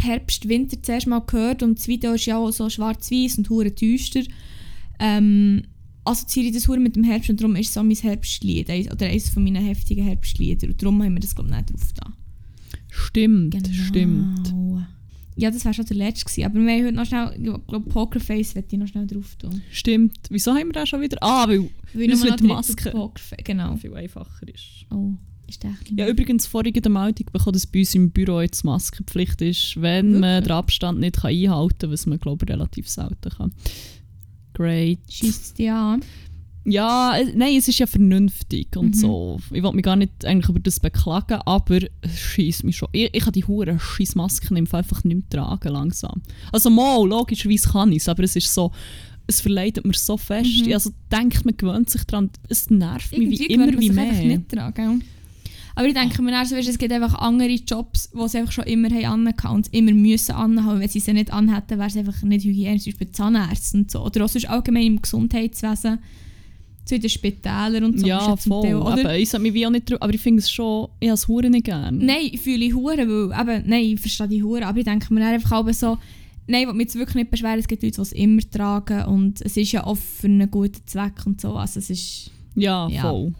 Herbst, Winter zuerst mal gehört und das Video ist ja auch so schwarz-weiß und hure düster. Ähm, assoziiere ich das hure mit dem Herbst und darum ist es so mein Herbstlied, oder eines von meinen heftigen Herbstlieder und darum haben wir das glaube ich nicht drauf da.
Stimmt,
Genau.
stimmt.
Ja, das wäre schon der letzte gewesen, aber wir haben heute noch schnell, ich glaube Pokerface werde ich noch schnell drauf tun.
Stimmt. Wieso haben wir da schon wieder? Ah, weil
Weil
Das mit Maske.
Pokerface, genau.
viel einfacher ist.
Oh, ist der echt
Ja, übrigens, vorige der Meldung bekommen, dass bei uns im Büro jetzt Maskenpflicht ist, wenn man
Wirklich?
den Abstand nicht kann einhalten kann, was man, glaube ich, relativ selten kann. Great.
Schießt dich an?
Ja, nein, es ist ja vernünftig und
Mhm.
so. Ich will mich gar nicht eigentlich über das beklagen, aber es schießt mich schon. Ich, ich kann die hure Fall einfach nicht mehr tragen langsam. Also mal, logischerweise kann ich es, aber es ist so, es verleidet mir so fest.
Mhm.
Also denkt, man gewöhnt sich daran, es nervt mich wie
Irgendwie
immer wie mehr.
nicht dran, gell? Aber ich denke mir auch so, weisst du, es gibt einfach andere Jobs, die sie einfach schon immer haben und immer müssen anhaben. Wenn sie sie nicht anhätten, wäre es einfach nicht hygienisch, zum Beispiel Zahnärzte und so. Oder auch sonst allgemein im Gesundheitswesen, in den Spitälern und so.
Ja, voll.
Teil?
Eben, ich sage mich wie auch nicht drüber, aber ich finde es schon, ich habe es hure nicht gerne.
Nein, ich fühle ich Hure, weil eben, nein, ich verstehe die Hure, aber ich denke mir einfach auch so, nein, ich will mich jetzt wirklich nicht beschweren, es gibt Leute, die es immer tragen und es ist ja oft für einen guten Zweck und so, also es ist,
Ja,
Ja.
voll.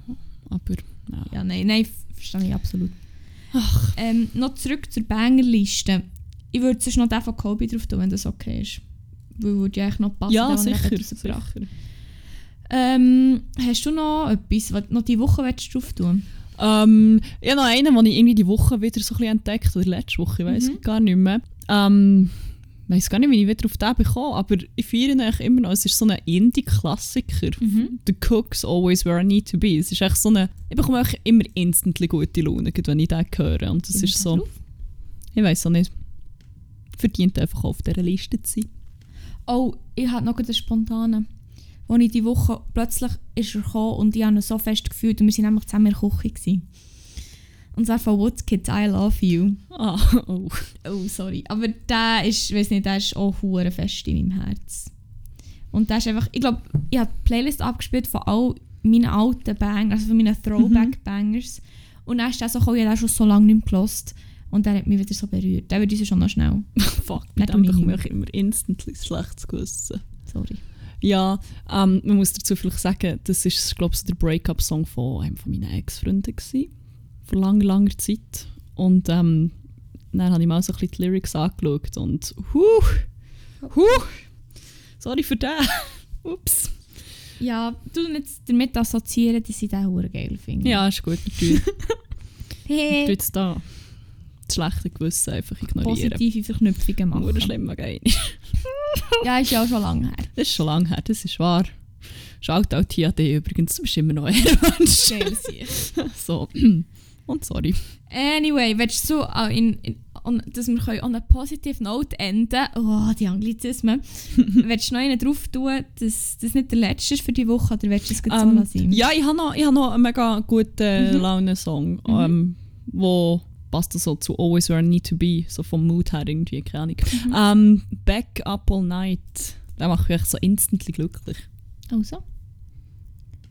Aber, ja.
ja, nein, nein, verstehe ich absolut. Ähm, noch zurück zur Bangerliste. Ich würde sonst noch den von Kobe drauf tun, wenn das okay ist. Weil würde ja eigentlich noch passen.
Ja,
er
sicher.
Ähm, hast du noch etwas, was noch diese Woche willst du drauf tun
Ähm, ich habe noch einen, den ich irgendwie die Woche wieder so ein bisschen entdeckt oder letzte Woche, ich weiß
Mhm.
gar nicht mehr. Ähm, ich weiß gar nicht, wie ich wieder auf den bekomme, aber ich feiere ihn eigentlich immer noch. Es ist so ein Indie-Klassiker.
Mhm.
The Cook's Always Where I Need to Be. Es ist echt so eine, ich bekomme eigentlich immer instantly gute Laune, wenn ich den höre. Und
Bin
ist so,
drauf?
ich weiß auch nicht, verdient einfach auf dieser Liste zu sein.
Oh, ich hatte noch einen spontanen. Als ich die Woche plötzlich ist er gekommen und ich habe ihn so fest gefühlt und wir waren nämlich zusammen in der Küche. Gewesen. Und zwar von Woodkids I Love You.
Ah, oh.
Oh, sorry. Aber der ist, ich weiß nicht, der ist auch hure fest in meinem Herz. Und der ist einfach, ich glaube, ich habe die Playlist abgespielt von all meinen alten Bangers, also von meinen Throwback-Bangers. Und dann ist der so gekommen, ich habe schon so lange nicht mehr gelost. Und der hat mich wieder so berührt. Der würde uns schon noch schnell.
Fuck, mit dem bekomme ich immer instantly schlechtes Gewissen.
Sorry.
Ja, ähm, man muss dazu vielleicht sagen, das ist, glaube ich, so der Break-up-Song von einem von meinen Ex-Freunden gewesen. Vor langer, langer Zeit. Und ähm, dann habe ich mal so ein bisschen die Lyrics angeschaut und huh, huh, sorry für den. Ups.
Ja, du jetzt damit assoziieren, dass ich den hure geil finde.
Ja, ist gut, natürlich.
Hey,
jetzt da das schlechte Gewissen einfach ignorieren.
positive Verknüpfungen machen.
schlimm, geil.
Ja, ist ja auch schon lange her.
Das ist schon lange her, das ist wahr. Schaut auch TAD übrigens, du bist immer noch ein Mensch. So. Und sorry.
Anyway, willst du auch in, in, on, dass wir können an einer positive Note enden Oh, die Anglizismen. willst du noch einen drauf tun, dass das nicht der letzte ist für die Woche oder willst du es gerade so
Ähm,
lassen?
ja, ich habe noch, ich hab noch einen mega guten
Mhm.
Laune-Song, ähm, wo passt so zu Always Where I Need to Be, so vom Mood her irgendwie, keine Ahnung.
Mhm.
Ähm, Back Up All Night, der macht mich so instantly glücklich.
Also,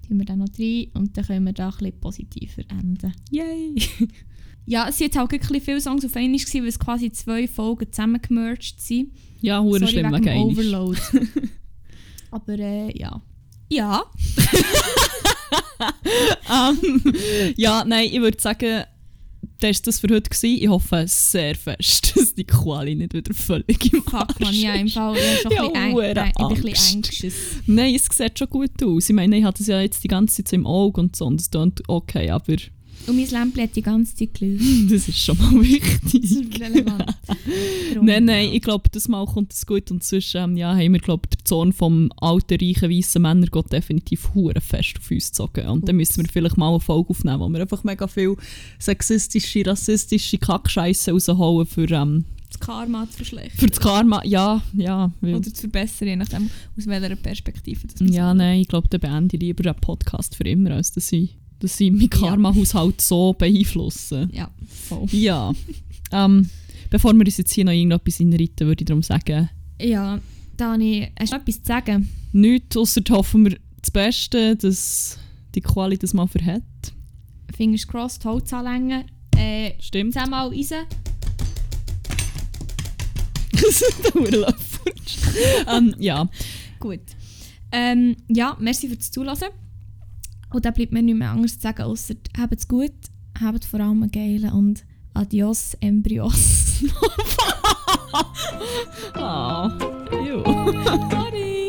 tun wir dann noch rein und dann können wir da ein bisschen positiver enden.
Yay!
Ja, es jetzt auch ein bisschen viele Songs auf einmal weil es quasi zwei Folgen zusammengemerged sind.
Ja, hure schlimm,
wegen dem. Overload. Aber äh, ja. Ja.
Ähm, ja, nein, ich würde sagen, das war das für heute. Gewesen. Ich hoffe sehr fest, dass die Quali nicht wieder völlig im
Fuck, man,
Arsch
ja, im
ist.
Fall ja, schon
Ja,
ein bisschen, ein
Angst.
anxious.
Nein, es sieht schon gut aus. Ich meine, ich hatte es ja jetzt die ganze Zeit so im Auge und so und es klingt okay, aber
Und mein Lämpchen hat die ganze Zeit geleuchtet.
das ist schon mal
Das
wichtig.
ist relevant.
Nein, nein, ich glaube, das Mal kommt es gut und sonst ähm, ja, haben wir, glaube der Zorn vom alten, reichen, weißen Männer geht definitiv hure fest auf uns gezogen. Und dann müssen wir vielleicht mal eine Folge aufnehmen, wo wir einfach mega viel sexistische, rassistische Kackscheiße rausholen für, ähm,
das Karma zu verschlechtern.
für das Karma. Ja, ja.
Oder zu verbessern, je nachdem, aus welcher Perspektive das
Ja, nein, ich glaube, dann beende ich lieber den Podcast für immer, als dass ich, dass ich meinen Karma-Haushalt so beeinflusse.
Ja, voll.
Ja. ähm, bevor wir uns jetzt hier noch irgendetwas reinreiten, würde ich darum sagen,
Ja, Dani, hast du etwas zu sagen?
nichts, ausser hoffen wir das Beste, dass die Quali das mal verhält.
Fingers crossed, Holz anlängen. Äh,
Stimmt.
zehnmal rein.
Der Urlaub. ähm, ja.
Gut. Ähm, ja, merci fürs Zulassen. Und dann bleibt mir nicht mehr anderes zu sagen, außer habt's gut, habt vor allem einen geilen und adios Embryos.
Ah. Ew.
Sorry.